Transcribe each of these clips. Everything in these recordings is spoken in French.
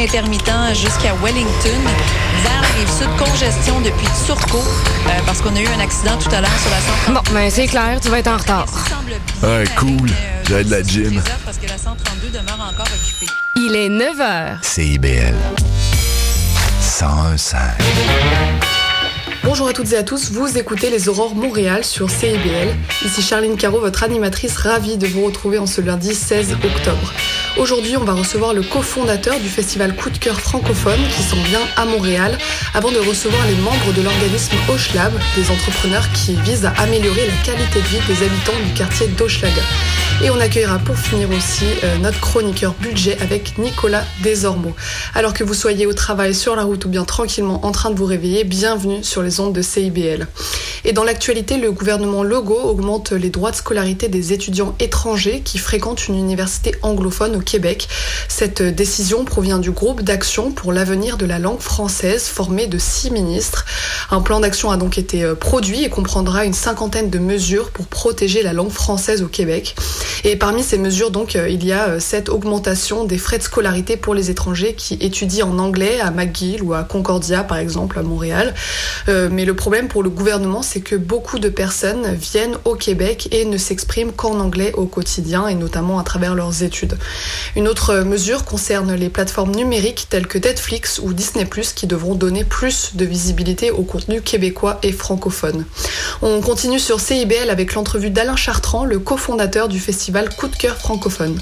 intermittent jusqu'à Wellington. Vers la rive sud, congestion depuis Turcot, euh, parce qu'on a eu un accident tout à l'heure sur la 132. Bon, ben c'est clair, tu vas être en retard. Ouais, cool. J'ai de la gym. Parce que la 132 demeure encore occupée. Il est 9 h. CIBL. 101.5. Bonjour à toutes et à tous, vous écoutez les Aurores Montréal sur CIBL. Ici Charline Caro, votre animatrice, ravie de vous retrouver en ce lundi 16 octobre. Aujourd'hui, on va recevoir le cofondateur du festival Coup de cœur francophone qui s'en vient à Montréal avant de recevoir les membres de l'organisme Oshlab, des entrepreneurs qui visent à améliorer la qualité de vie des habitants du quartier d'Hochelaga. Et on accueillera pour finir aussi euh, notre chroniqueur budget avec Nicolas Desormeaux. Alors que vous soyez au travail, sur la route ou bien tranquillement en train de vous réveiller, bienvenue sur les ondes de CIBL. Et dans l'actualité, le gouvernement Logo augmente les droits de scolarité des étudiants étrangers qui fréquentent une université anglophone Québec. Cette décision provient du groupe d'action pour l'avenir de la langue française formé de six ministres. Un plan d'action a donc été euh, produit et comprendra une cinquantaine de mesures pour protéger la langue française au Québec. Et parmi ces mesures, donc, euh, il y a euh, cette augmentation des frais de scolarité pour les étrangers qui étudient en anglais à McGill ou à Concordia, par exemple, à Montréal. mais le problème pour le gouvernement, c'est que beaucoup de personnes viennent au Québec et ne s'expriment qu'en anglais au quotidien et notamment à travers leurs études. Une autre mesure concerne les plateformes numériques telles que Netflix ou Disney ⁇ qui devront donner plus de visibilité au contenu québécois et francophone. On continue sur CIBL avec l'entrevue d'Alain Chartrand, le cofondateur du festival Coup de cœur francophone.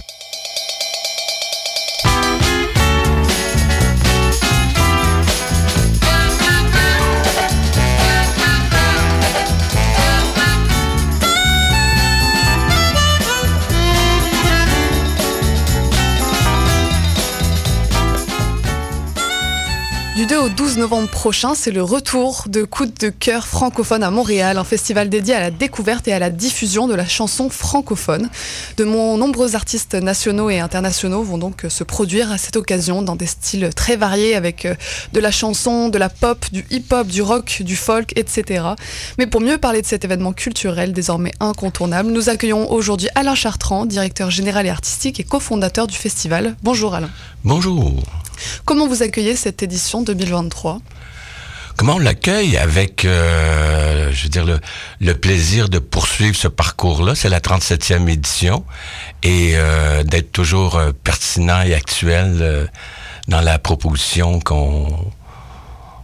2 au 12 novembre prochain, c'est le retour de Coup de cœur francophone à Montréal, un festival dédié à la découverte et à la diffusion de la chanson francophone. De nombreux artistes nationaux et internationaux vont donc se produire à cette occasion dans des styles très variés avec euh, de la chanson, de la pop, du hip-hop, du rock, du folk, etc. Mais pour mieux parler de cet événement culturel désormais incontournable, nous accueillons aujourd'hui Alain Chartrand, directeur général et artistique et cofondateur du festival. Bonjour Alain. Bonjour. Comment vous accueillez cette édition 2023 Comment on l'accueille avec, euh, je veux dire, le, plaisir de poursuivre ce parcours-là? C'est la 37e édition et euh, d'être toujours euh, pertinent et actuel dans la proposition qu'on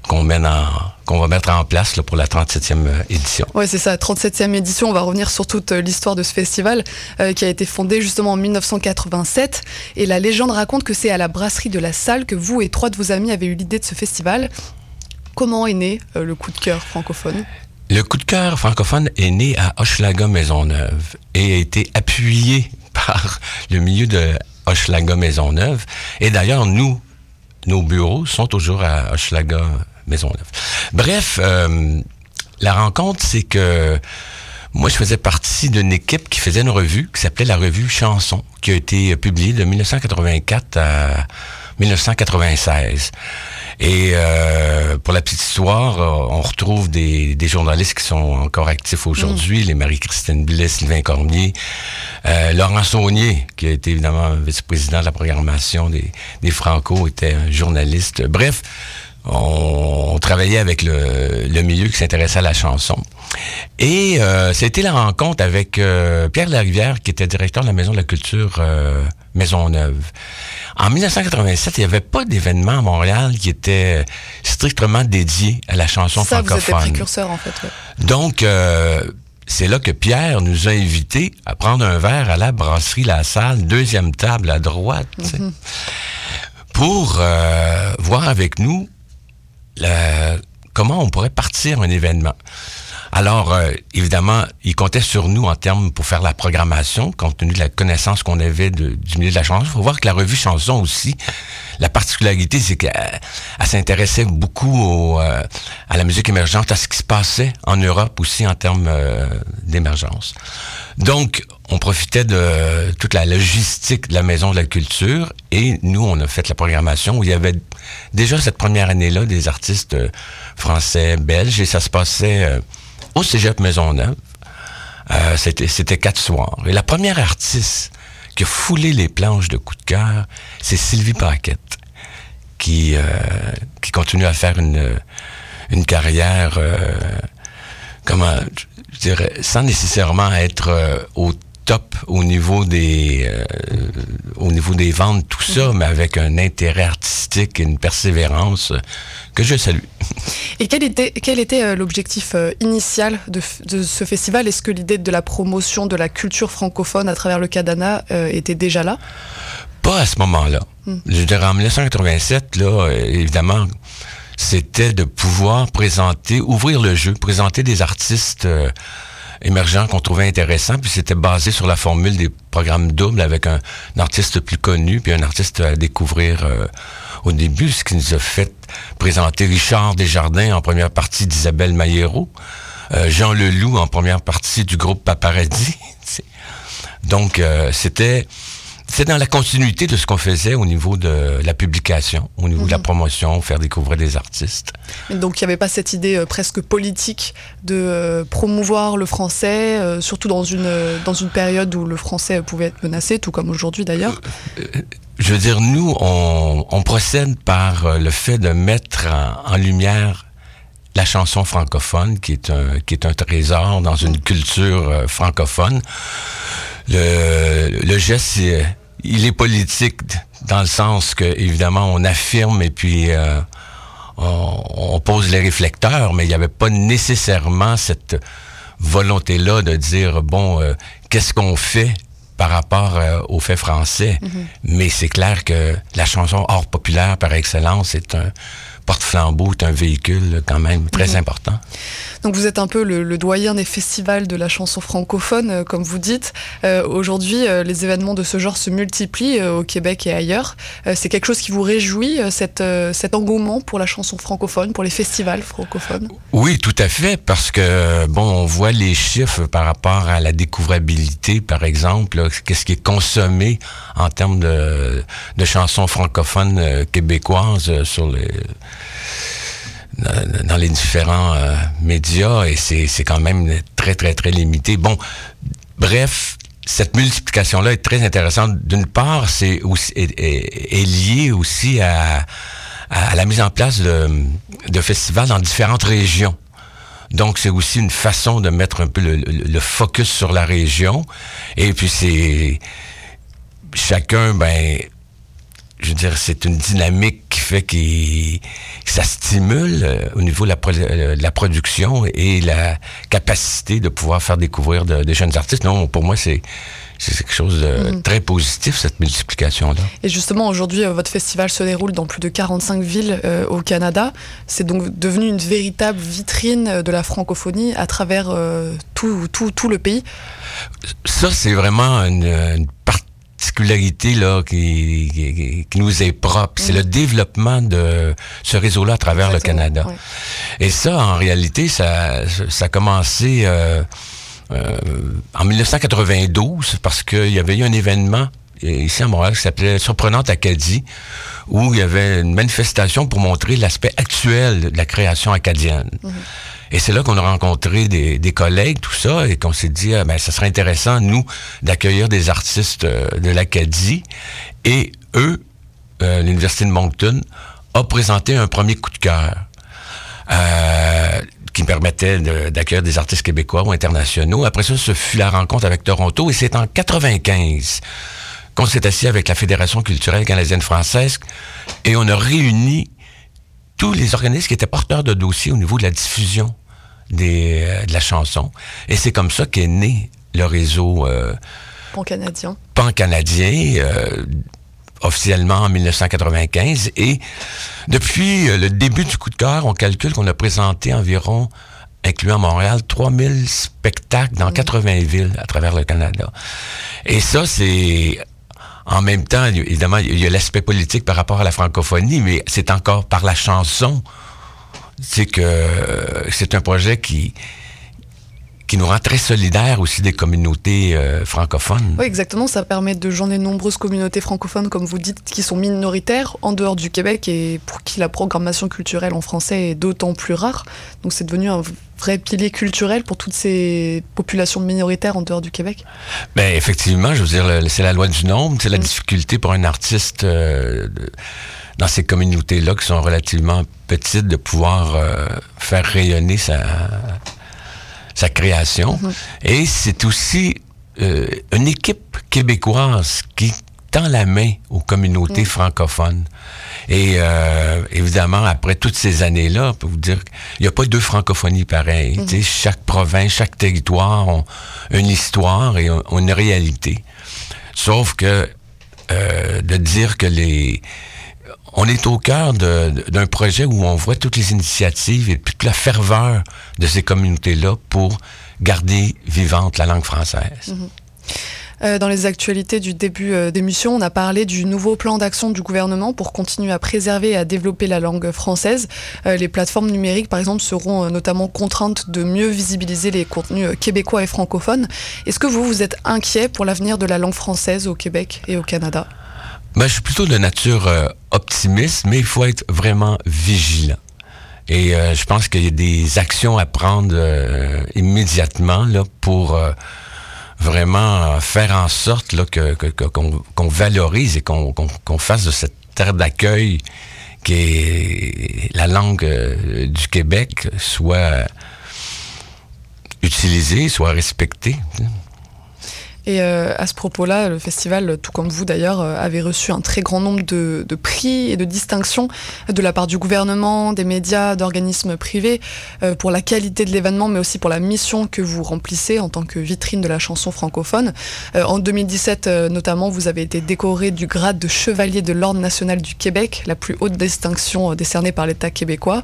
qu'on mène en qu'on va mettre en place là, pour la 37e euh, édition. Oui, c'est ça, 37e édition. On va revenir sur toute euh, l'histoire de ce festival euh, qui a été fondé justement en 1987. Et la légende raconte que c'est à la brasserie de la salle que vous et trois de vos amis avez eu l'idée de ce festival. Comment est né le coup de cœur francophone? Le coup de cœur francophone est né à Hochelaga Maisonneuve et a été appuyé par le milieu de Hochelaga Maisonneuve. Et d'ailleurs, nous, nos bureaux sont toujours à Hochelaga Maisonneuve. Bref, euh, la rencontre, c'est que moi, je faisais partie d'une équipe qui faisait une revue qui s'appelait la revue Chanson, qui a été publiée de 1984 à 1996. Et euh, pour la petite histoire, euh, on retrouve des, journalistes qui sont encore actifs aujourd'hui, mm. les Marie-Christine Blais, Sylvain Cormier, Laurent Saunier, qui a été évidemment vice-président de la programmation des, des Franco, était un journaliste. Bref, on, travaillait avec le, milieu qui s'intéressait à la chanson. Et euh, c'était la rencontre avec euh, Pierre Larivière, qui était directeur de la Maison de la Culture euh, Maisonneuve. En 1987, il n'y avait pas d'événement à Montréal qui était strictement dédié à la chanson Ça, francophone. Vous précurseur, en fait. Donc, euh, c'est là que Pierre nous a invités à prendre un verre à la brasserie La Salle, deuxième table à droite, mm-hmm. pour voir avec nous comment on pourrait partir un événement? Alors, euh, évidemment, il comptait sur nous en termes pour faire la programmation, compte tenu de la connaissance qu'on avait du milieu de la chanson. Il faut voir que la revue Chanson aussi, la particularité, c'est qu'elle s'intéressait beaucoup euh, à la musique émergente, à ce qui se passait en Europe aussi en termes euh, d'émergence. Donc, on profitait de toute la logistique de la Maison de la Culture et nous, on a fait la programmation où il y avait déjà cette première année-là des artistes français, belges et ça se passait au Cégep Maisonneuve. Euh, c'était, c'était quatre soirs. Et la première artiste qui a foulé les planches de coup de cœur, c'est Sylvie Paquette, qui, euh, qui continue à faire une, une carrière, euh, comment, je dirais, sans nécessairement être euh, au top au niveau des euh, au niveau des ventes tout ça mais avec un intérêt artistique et une persévérance que je salue. Et quel était quel était euh, l'objectif euh, initial de, ce festival? Est-ce que l'idée de la promotion de la culture francophone à travers le Cadana euh, était déjà là? Pas à ce moment-là. Hmm. Je dirais en 1987 là évidemment c'était de pouvoir présenter ouvrir le jeu, présenter des artistes euh, émergents qu'on trouvait intéressants, puis c'était basé sur la formule des programmes doubles avec un, artiste plus connu, puis un artiste à découvrir euh, au début, ce qui nous a fait présenter Richard Desjardins en première partie d'Isabelle Maillero, euh, Jean Leloup en première partie du groupe Paparazzi. C'est- Donc, euh, c'était c'est dans la continuité de ce qu'on faisait au niveau de la publication, au niveau de la promotion, faire découvrir des artistes. Et Donc il n'y avait pas cette idée euh, presque politique de euh, promouvoir le français, euh, surtout dans une, dans une période où le français pouvait être menacé, tout comme aujourd'hui d'ailleurs? Je veux dire, nous, on, on procède par le fait de mettre en, en lumière la chanson francophone, qui est un, qui est un trésor dans une culture euh, francophone. Le, le geste, il est politique dans le sens que, évidemment, on affirme et puis euh, on, on pose les réflecteurs, mais il n'y avait pas nécessairement cette volonté-là de dire, bon, euh, qu'est-ce qu'on fait par rapport euh, aux faits français? Mais c'est clair que la chanson hors populaire par excellence est un porte-flambeau, est un véhicule quand même très important. Donc vous êtes un peu le, doyen des festivals de la chanson francophone, euh, comme vous dites. Euh, Aujourd'hui, euh, les événements de ce genre se multiplient au Québec et ailleurs. C'est quelque chose qui vous réjouit, cet engouement pour la chanson francophone, pour les festivals francophones? Oui, tout à fait, parce que, bon, on voit les chiffres par rapport à la découvrabilité, par exemple, qu'est-ce qui est consommé en termes de, de chansons francophones québécoises sur les dans, dans les différents euh, médias, et c'est quand même très, très, très limité. Bon, bref, cette multiplication-là est très intéressante. D'une part, c'est est, est- est lié aussi à, à la mise en place de, de festivals dans différentes régions. Donc, c'est aussi une façon de mettre un peu le, le- le focus sur la région. Et puis, c'est chacun, ben, je veux dire, c'est une dynamique qui fait que ça stimule euh, au niveau de la, pro- euh, de la production et la capacité de pouvoir faire découvrir de- des jeunes artistes. Non, pour moi, c'est c'est quelque chose de très positif, cette multiplication-là. Et justement, aujourd'hui, euh, votre festival se déroule dans plus de 45 villes euh, au Canada. C'est donc devenu une véritable vitrine de la francophonie à travers tout, tout, tout le pays. Ça, c'est vraiment une, une particularité là, qui, qui, qui nous est propre. C'est le développement de ce réseau-là à travers le Canada. Et ça, en réalité, ça, ça a commencé euh, euh, en 1992 parce qu'il y avait eu un événement ici à Montréal qui s'appelait Surprenante Acadie où il y avait une manifestation pour montrer l'aspect actuel de la création acadienne. Et c'est là qu'on a rencontré des, collègues, tout ça, et qu'on s'est dit, ah, ben, ça serait intéressant, nous, d'accueillir des artistes euh, de l'Acadie. Et eux, euh, l'Université de Moncton, a présenté un premier coup de cœur. Euh, qui me permettait d'accueillir des artistes québécois ou internationaux. Après ça, ce fut la rencontre avec Toronto et c'est en 95 qu'on s'est assis avec la Fédération culturelle canadienne-française et on a réuni tous les organismes qui étaient porteurs de dossiers au niveau de la diffusion des, euh, de la chanson. Et c'est comme ça qu'est né le réseau euh, Pan-canadien. pan-canadien, euh, officiellement en 1995. Et depuis euh, le début du coup de cœur, on calcule qu'on a présenté environ, incluant Montréal, 3000 spectacles dans 80 villes à travers le Canada. Et ça, c'est... En même temps, évidemment, il y a l'aspect politique par rapport à la francophonie, mais c'est encore par la chanson. C'est que euh, c'est un projet qui, qui nous rend très solidaires aussi des communautés euh, francophones. Oui, exactement. Ça permet de joindre de nombreuses communautés francophones, comme vous dites, qui sont minoritaires en dehors du Québec et pour qui la programmation culturelle en français est d'autant plus rare. Donc c'est devenu un vrai pilier culturel pour toutes ces populations minoritaires en dehors du Québec. Ben effectivement, je veux dire, c'est la loi du nombre, c'est la difficulté pour un artiste euh, dans ces communautés-là qui sont relativement petites, de pouvoir euh, faire rayonner sa, sa création. Et c'est aussi euh, une équipe québécoise qui tend la main aux communautés francophones. Et euh, évidemment, après toutes ces années-là, pour vous dire, il n'y a pas deux francophonies pareilles. Tu sais, Chaque province, chaque territoire ont une histoire et ont, ont une réalité. Sauf que euh, de dire que les... On est au cœur d'un projet où on voit toutes les initiatives et toute la ferveur de ces communautés-là pour garder vivante la langue française. Euh, dans les actualités du début euh, d'émission, on a parlé du nouveau plan d'action du gouvernement pour continuer à préserver et à développer la langue française. Euh, les plateformes numériques, par exemple, seront euh, notamment contraintes de mieux visibiliser les contenus québécois et francophones. Est-ce que vous, vous êtes inquiet pour l'avenir de la langue française au Québec et au Canada? Ben, je suis plutôt de nature euh, optimiste, mais il faut être vraiment vigilant. Et euh, je pense qu'il y a des actions à prendre euh, immédiatement là, pour euh, vraiment faire en sorte là, que, qu'on, qu'on valorise et qu'on, qu'on fasse de cette terre d'accueil qui est la langue euh, du Québec soit utilisée, soit respectée. Et euh, à ce propos-là, le festival, tout comme vous d'ailleurs, euh, avait reçu un très grand nombre de, de prix et de distinctions de la part du gouvernement, des médias, d'organismes privés, euh, pour la qualité de l'événement, mais aussi pour la mission que vous remplissez en tant que vitrine de la chanson francophone. Euh, en 2017, euh, notamment, vous avez été décoré du grade de chevalier de l'Ordre national du Québec, la plus haute distinction euh, décernée par l'État québécois.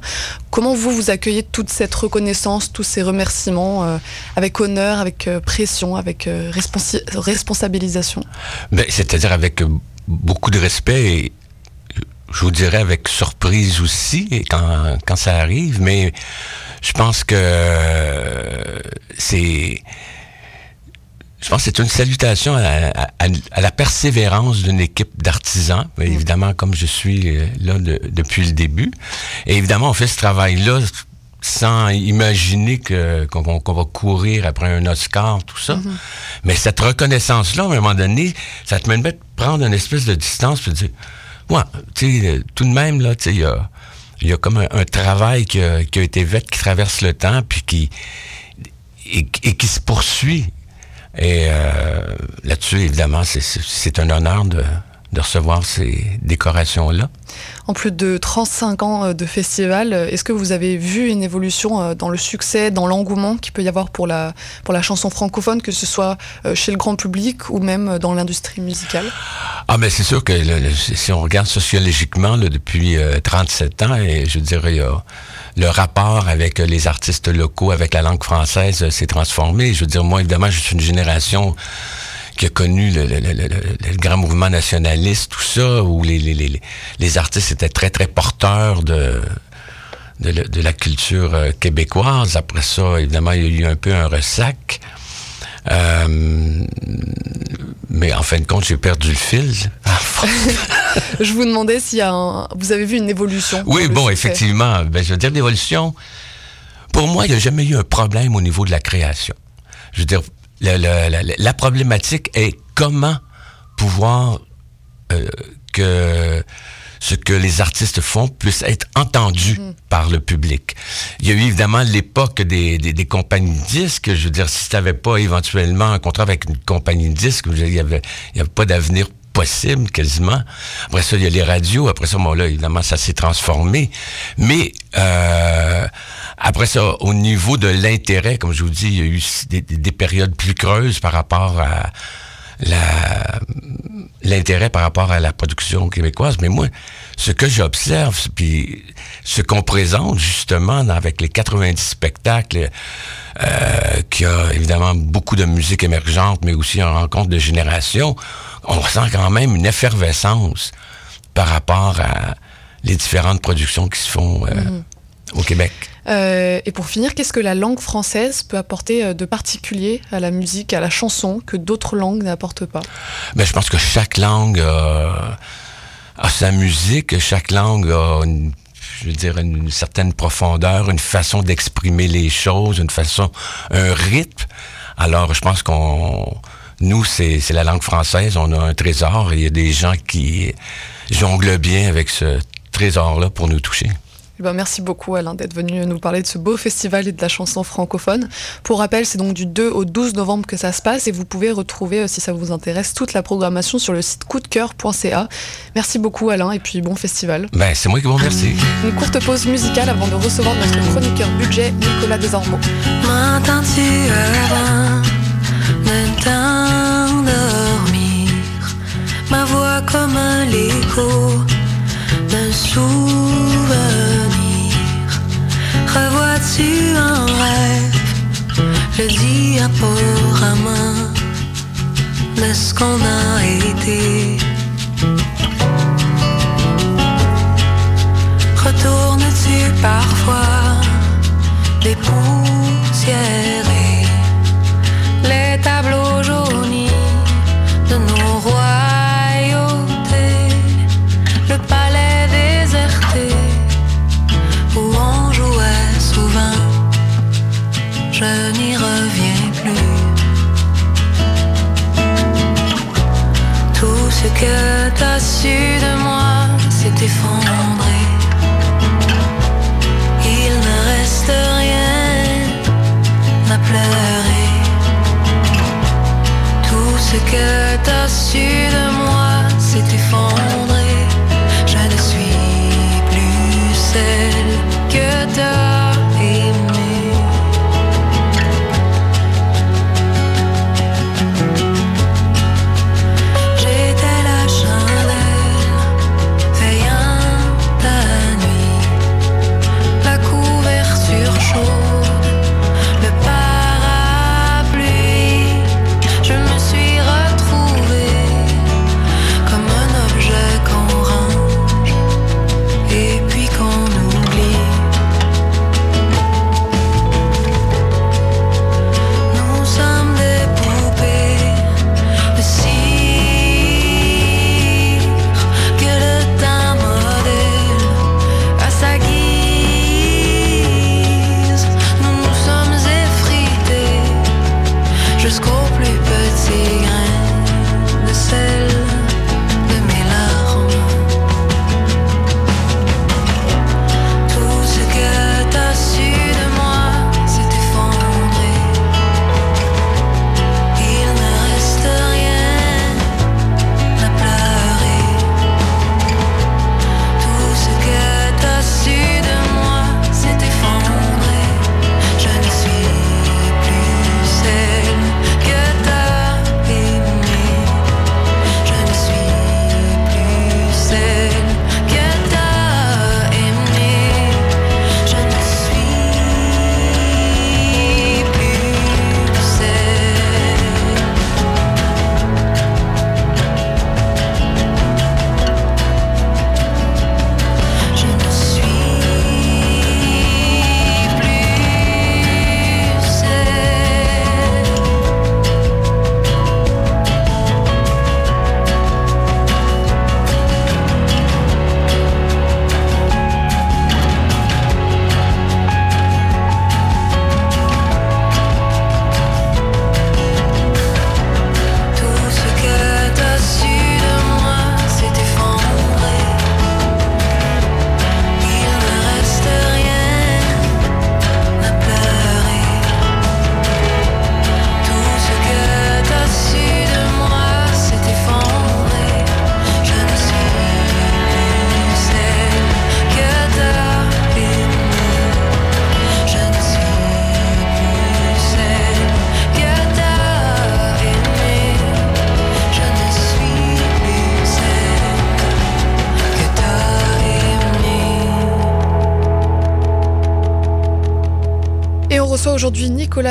Comment vous, vous accueillez toute cette reconnaissance, tous ces remerciements, avec honneur, avec pression, avec responsi- responsabilisation. Ben, c'est-à-dire avec euh, beaucoup de respect et je vous dirais avec surprise aussi quand, quand ça arrive, mais je pense que euh, c'est je pense que c'est une salutation à, à- à- à la persévérance d'une équipe d'artisans, Ben, évidemment comme je suis euh, là de- depuis le début. Et évidemment, on fait ce travail-là sans imaginer que qu'on va courir après un Oscar, tout ça. Mais cette reconnaissance-là, à un moment donné, ça te mène à prendre une espèce de distance de dire, ouais, tu sais, euh, tout de même, là, tu sais, il y a, y a comme un, un travail qui a, qui a été fait, qui traverse le temps, puis qui, et, et qui se poursuit. Et euh, là-dessus, évidemment, c'est- c'est c'est un honneur de, de recevoir ces décorations-là. En plus de 35 ans euh, de festival, est-ce que vous avez vu une évolution euh, dans le succès, dans l'engouement qu'il peut y avoir pour la, pour la chanson francophone, que ce soit euh, chez le grand public ou même dans l'industrie musicale? Ah, mais c'est sûr que si on regarde sociologiquement depuis euh, 37 ans, et je dirais, le rapport avec les artistes locaux, avec la langue française, s'est transformé. Je veux dire, moi, évidemment, je suis une génération qui a connu le, le- le- le- le- le grand mouvement nationaliste, tout ça, où les, les, les, les artistes étaient très, très porteurs de, de, le- de la culture euh, québécoise. Après ça, évidemment, il y a eu un peu un ressac. Euh, mais en fin de compte, j'ai perdu le fil. Je vous demandais s'il y a un... vous avez vu une évolution. Oui, bon, succès. effectivement. Ben, je veux dire, l'évolution, pour moi, il n'y a jamais eu un problème au niveau de la création. Je veux dire, le- le- la, problématique est comment pouvoir euh, que ce que les artistes font puisse être entendu par le public. Il y a eu évidemment l'époque des, des, des compagnies de disques. Je veux dire, si tu n'avais pas éventuellement un contrat avec une compagnie de disques, il n'y avait, il y avait pas d'avenir possible quasiment. Après ça, il y a les radios. Après ça, bon là, évidemment, ça s'est transformé. Mais euh, après ça, au niveau de l'intérêt, comme je vous dis, il y a eu des, des- des périodes plus creuses par rapport à l'intérêt par rapport à la production québécoise. Mais moi, ce que j'observe, puis ce qu'on présente justement avec les 90 spectacles, euh, qui a évidemment beaucoup de musique émergente, mais aussi en rencontre de génération, on ressent quand même une effervescence par rapport à les différentes productions qui se font euh, au Québec. Euh, et pour finir, qu'est-ce que la langue française peut apporter euh, de particulier à la musique, à la chanson, que d'autres langues n'apportent pas? Ben, je pense que chaque langue a, a sa musique, chaque langue a une, je veux dire, une certaine profondeur, une façon d'exprimer les choses, une façon, un rythme. Alors, je pense qu'on, nous, c'est la langue française, on a un trésor et il y a des gens qui jongle bien avec ce trésor-là pour nous toucher. Eh ben, merci beaucoup Alain d'être venu nous parler de ce beau festival et de la chanson francophone. Pour rappel, c'est donc du 2 au 12 novembre que ça se passe et vous pouvez retrouver, euh, si ça vous intéresse, toute la programmation sur le site coupdecoeur.ca. Merci beaucoup Alain et puis bon festival. Ben, c'est moi qui vous remercie. Une courte pause musicale avant de recevoir notre chroniqueur budget Nicolas Desormeaux. Ma voix comme un écho d'un souvenir. Revois-tu un rêve, le diaporama de ce qu'on a été? Retournes-tu parfois des poussières les tableaux jaunis de nos royautés, le palais déserté où on jouait souvent, je n'y reviens plus. Tout ce que t'as su de moi s'est effondré. Tout ce que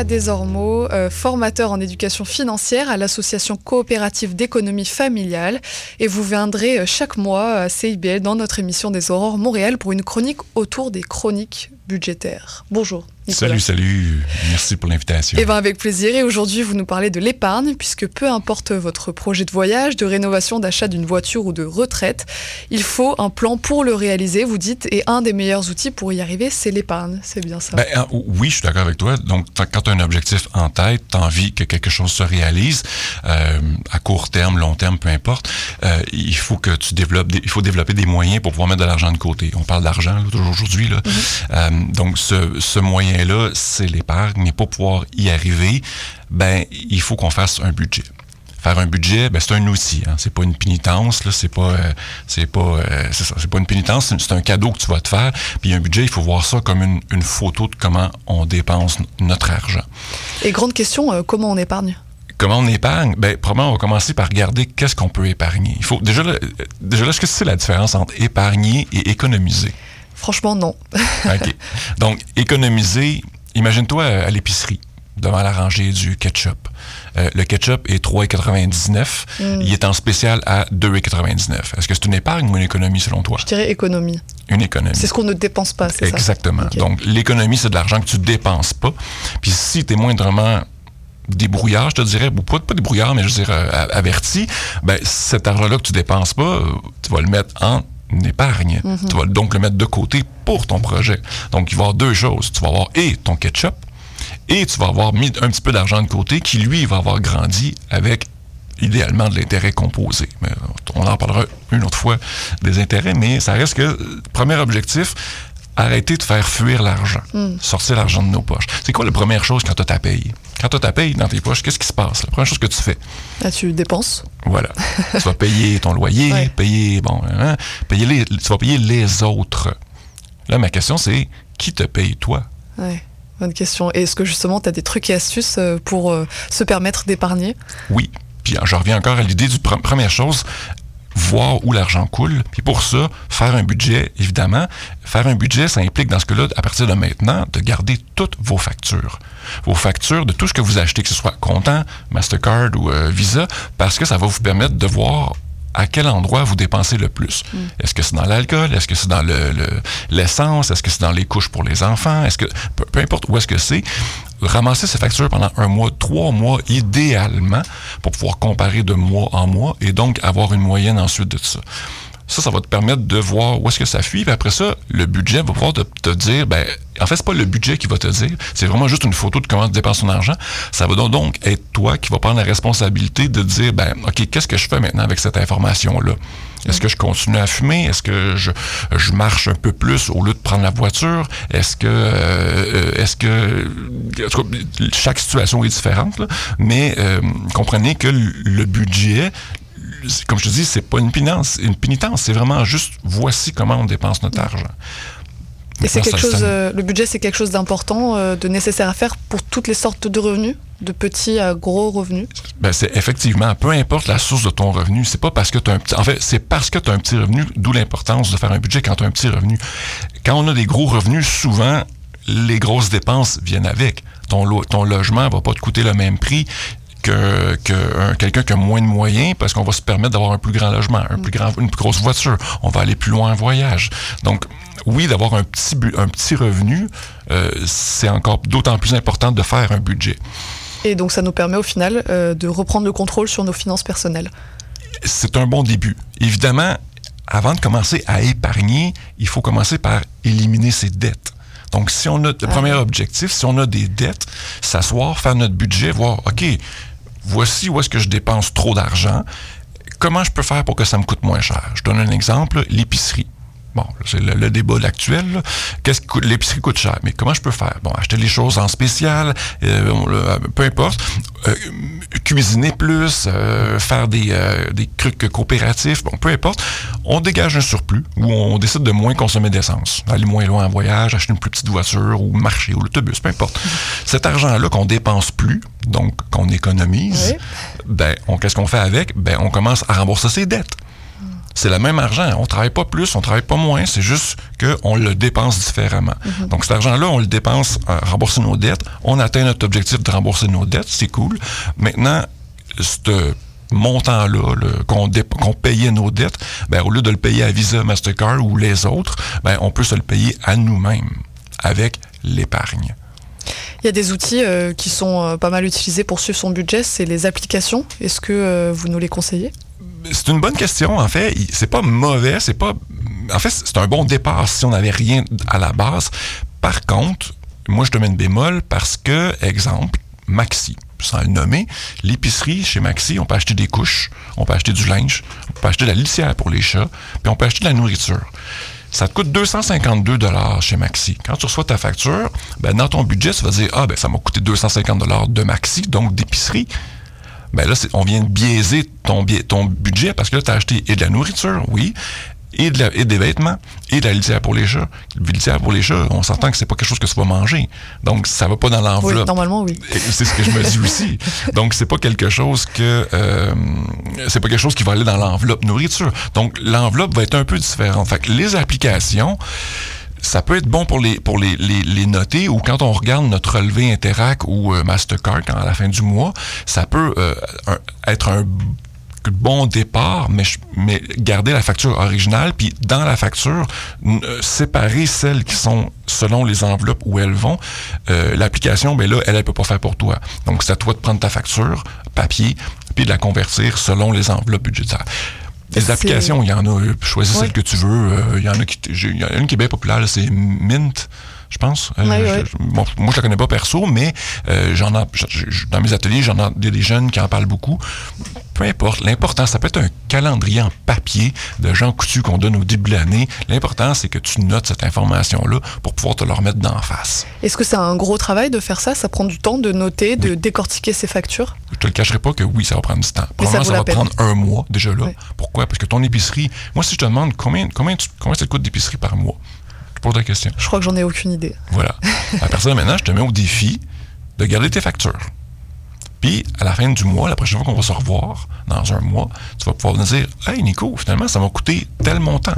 Nicolas Desormeaux, euh, formateur en éducation financière à l'association coopérative d'économie familiale. Et vous viendrez euh, chaque mois à CIBL dans notre émission des Aurores Montréal pour une chronique autour des chroniques budgétaire. Bonjour. Nicolas. Salut, salut. Merci pour l'invitation. Eh bien, avec plaisir. Et aujourd'hui, vous nous parlez de l'épargne, puisque peu importe votre projet de voyage, de rénovation, d'achat d'une voiture ou de retraite, il faut un plan pour le réaliser, vous dites, et un des meilleurs outils pour y arriver, c'est l'épargne. C'est bien ça. Ben, euh, oui, je suis d'accord avec toi. Donc, quand tu as un objectif en tête, tu as envie que quelque chose se réalise, euh, à court terme, long terme, peu importe, euh, il faut que tu développes, des- il faut développer des moyens pour pouvoir mettre de l'argent de côté. On parle d'argent là, aujourd'hui. Là. Euh, donc, ce, ce moyen-là, c'est l'épargne. Mais pour pouvoir y arriver, ben, il faut qu'on fasse un budget. Faire un budget, ben, c'est un outil. Hein. C'est pas une pénitence. Là. C'est pas, euh, c'est pas, euh, c'est ça. C'est pas une pénitence. c'est- un cadeau que tu vas te faire. Puis un budget, il faut voir ça comme une, une photo de comment on dépense notre argent. Et grande question, euh, comment on épargne? Comment on épargne? Ben, probablement, on va commencer par regarder qu'est-ce qu'on peut épargner. Il faut déjà, là, déjà là, est-ce que c'est la différence entre épargner et économiser? Franchement, non. OK. Donc, économiser, imagine-toi euh, à l'épicerie, devant la rangée du ketchup. Euh, le ketchup est 3,99. Il est en spécial à 2,99. Est-ce que c'est une épargne ou une économie selon toi? Je dirais économie. Une économie. C'est ce qu'on ne dépense pas, c'est ça Exactement. Donc, l'économie, c'est de l'argent que tu dépenses pas. Puis si tu es moindrement débrouillard, je te dirais, ou pas, pas débrouillard, mais je veux dire euh, averti, ben, cet argent-là que tu dépenses pas, tu vas le mettre en épargne. Mhm. Tu vas donc le mettre de côté pour ton projet. Donc, il va y avoir deux choses. Tu vas avoir et ton ketchup, et tu vas avoir mis un petit peu d'argent de côté qui, lui, va avoir grandi avec idéalement de l'intérêt composé. Mais on en parlera une autre fois des intérêts, mais ça reste que, euh, premier objectif, arrêter de faire fuir l'argent. Sortir l'argent de nos poches. C'est quoi la première chose quand tu as ta paye? Quand tu as ta paye dans tes poches, qu'est-ce qui se passe? La première chose que tu fais, Là, tu dépenses. voilà. tu vas payer ton loyer, Ouais. payer, bon, hein, payer les, tu vas payer les autres. Là, ma question, c'est qui te paye toi? Ouais. Bonne question. Et est-ce que justement, tu as des trucs et astuces euh, pour euh, se permettre d'épargner? Oui. Puis je reviens encore à l'idée du pre- première chose, voir où l'argent coule. Puis pour ça, faire un budget, évidemment. Faire un budget, ça implique dans ce cas-là, à partir de maintenant, de garder toutes vos factures. Vos factures de tout ce que vous achetez, que ce soit comptant, Mastercard ou euh, Visa, parce que ça va vous permettre de voir à quel endroit vous dépensez le plus? Est-ce que c'est dans l'alcool? Est-ce que c'est dans le- le- l'essence? est-ce que c'est dans les couches pour les enfants? Est-ce que peu, peu importe où est-ce que c'est, ramasser ces factures pendant un mois, trois mois, idéalement, pour pouvoir comparer de mois en mois et donc avoir une moyenne ensuite de ça. Ça, ça va te permettre de voir où est-ce que ça fuit. Puis après ça, le budget va pouvoir te, dire, ben, en fait, c'est pas le budget qui va te dire, c'est vraiment juste une photo de comment tu dépenses ton argent. Ça va donc- être toi qui va prendre la responsabilité de dire, ben, OK, qu'est-ce que je fais maintenant avec cette information-là? Est-ce que je continue à fumer? Est-ce que je, je marche un peu plus au lieu de prendre la voiture? Est-ce que, euh, est-ce que, en tout cas, chaque situation est différente, là, mais euh, comprenez que le budget, comme je te dis, c'est pas une pénitence, une pénitence, c'est vraiment juste voici comment on dépense notre argent. Et c'est Maintenant, quelque ça- chose, ça- euh, le budget, c'est quelque chose d'important, euh, de nécessaire à faire pour toutes les sortes de revenus, de petits à gros revenus? Ben, c'est effectivement, peu importe la source de ton revenu, c'est pas parce que tu as un petit, en fait, c'est parce que tu as un petit revenu, d'où l'importance de faire un budget quand tu as un petit revenu. Quand on a des gros revenus, souvent, les grosses dépenses viennent avec. Ton, lo- ton logement va pas te coûter le même prix que, que un- quelqu'un qui a moins de moyens parce qu'on va se permettre d'avoir un plus grand logement, un plus grand, une plus grosse voiture. On va aller plus loin en voyage. Donc, oui, d'avoir un petit, un petit revenu, euh, c'est encore d'autant plus important de faire un budget. Et donc, ça nous permet au final euh, de reprendre le contrôle sur nos finances personnelles. c'est un bon début. Évidemment, avant de commencer à épargner, il faut commencer par éliminer ses dettes. Donc, si on a, le premier objectif, si on a des dettes, s'asseoir, faire notre budget, voir, OK, voici où est-ce que je dépense trop d'argent, comment je peux faire pour que ça me coûte moins cher? Je donne un exemple, l'épicerie. Bon, c'est le, le débat actuel. Qu'est-ce que l'épicerie coûte cher, mais comment je peux faire? Bon, acheter les choses en spécial, euh, le- peu importe, euh, cuisiner plus, euh, faire des, euh, des trucs coopératifs, bon, peu importe. On dégage un surplus ou on décide de moins consommer d'essence, aller moins loin en voyage, acheter une plus petite voiture ou marcher ou l'autobus, peu importe. Cet argent-là qu'on dépense plus, donc qu'on économise, Oui. ben, on- qu'est-ce qu'on fait avec? Ben, on commence à rembourser ses dettes. C'est le même argent. On travaille pas plus, on travaille pas moins. C'est juste qu'on le dépense différemment. Donc, cet argent-là, on le dépense à rembourser nos dettes. On atteint notre objectif de rembourser nos dettes. C'est cool. Maintenant, ce montant-là, qu'on payait nos dettes, ben, au lieu de le payer à Visa, Mastercard ou les autres, ben, on peut se le payer à nous-mêmes avec l'épargne. Il y a des outils euh, qui sont euh, pas mal utilisés pour suivre son budget, c'est les applications. Est-ce que euh, vous nous les conseillez? C'est une bonne question, en fait. C'est pas mauvais, c'est pas. En fait, c'est un bon départ si on n'avait rien à la base. Par contre, moi, je te mets une bémol parce que, exemple, Maxi, sans le nommer, l'épicerie chez Maxi, on peut acheter des couches, on peut acheter du linge, on peut acheter de la litière pour les chats, puis on peut acheter de la nourriture. Ça te coûte 252 dollars chez Maxi. Quand tu reçois ta facture, ben, dans ton budget, tu vas dire ah ben ça m'a coûté 250 dollars de Maxi, donc d'épicerie. Ben là, on vient de biaiser ton, ton budget parce que là, tu as acheté et de la nourriture, oui, et, de la- et des vêtements, et de la litière pour les chats. La litière pour les chats, on s'entend que c'est pas quelque chose que tu vas manger. Donc, ça va pas dans Oui, l'enveloppe. normalement, oui. C'est ce que je me dis aussi. Donc, c'est pas quelque chose que euh, c'est pas quelque chose qui va aller dans l'enveloppe nourriture. Donc, l'enveloppe va être un peu différente. Fait que les applications, ça peut être bon pour les pour les, les, les noter ou quand on regarde notre relevé Interac ou euh, Mastercard quand à la fin du mois, ça peut euh, être un bon départ, mais, je- mais garder la facture originale, puis dans la facture, euh, séparer celles qui sont selon les enveloppes où elles vont. Euh, L'application, ben là, elle, elle peut pas faire pour toi. Donc, c'est à toi de prendre ta facture, papier, puis de la convertir selon les enveloppes budgétaires. Les applications, il y en a, euh, choisis celle que tu veux. Euh, Il y en a qui, j'ai- il y en a une qui est bien populaire, c'est Mint, je pense. Euh, Ouais, je- ouais. je- bon, moi, je la connais pas perso, mais euh, j'en ai, dans mes ateliers, j'en ai des, des jeunes qui en parlent beaucoup. Peu importe. L'important, ça peut être un calendrier en papier de Jean Coutu qu'on donne au début de l'année. L'important, c'est que tu notes cette information-là pour pouvoir te la remettre d'en face. Est-ce que c'est un gros travail de faire ça? Ça prend du temps de noter, de décortiquer ses factures? Je te le cacherai pas que oui, ça va prendre du temps. Mais Probablement, ça, va peine. prendre un mois déjà là. Pourquoi? Parce que ton épicerie, moi, si je te demande combien, combien, tu- combien ça te coûte d'épicerie par mois, je te pose la question. Je crois que j'en ai aucune idée. Voilà. À partir de maintenant, je te mets au défi de garder tes factures. Puis, à la fin du mois, la prochaine fois qu'on va se revoir, dans un mois, tu vas pouvoir nous dire Hey, Nico, finalement, ça m'a coûté tel montant.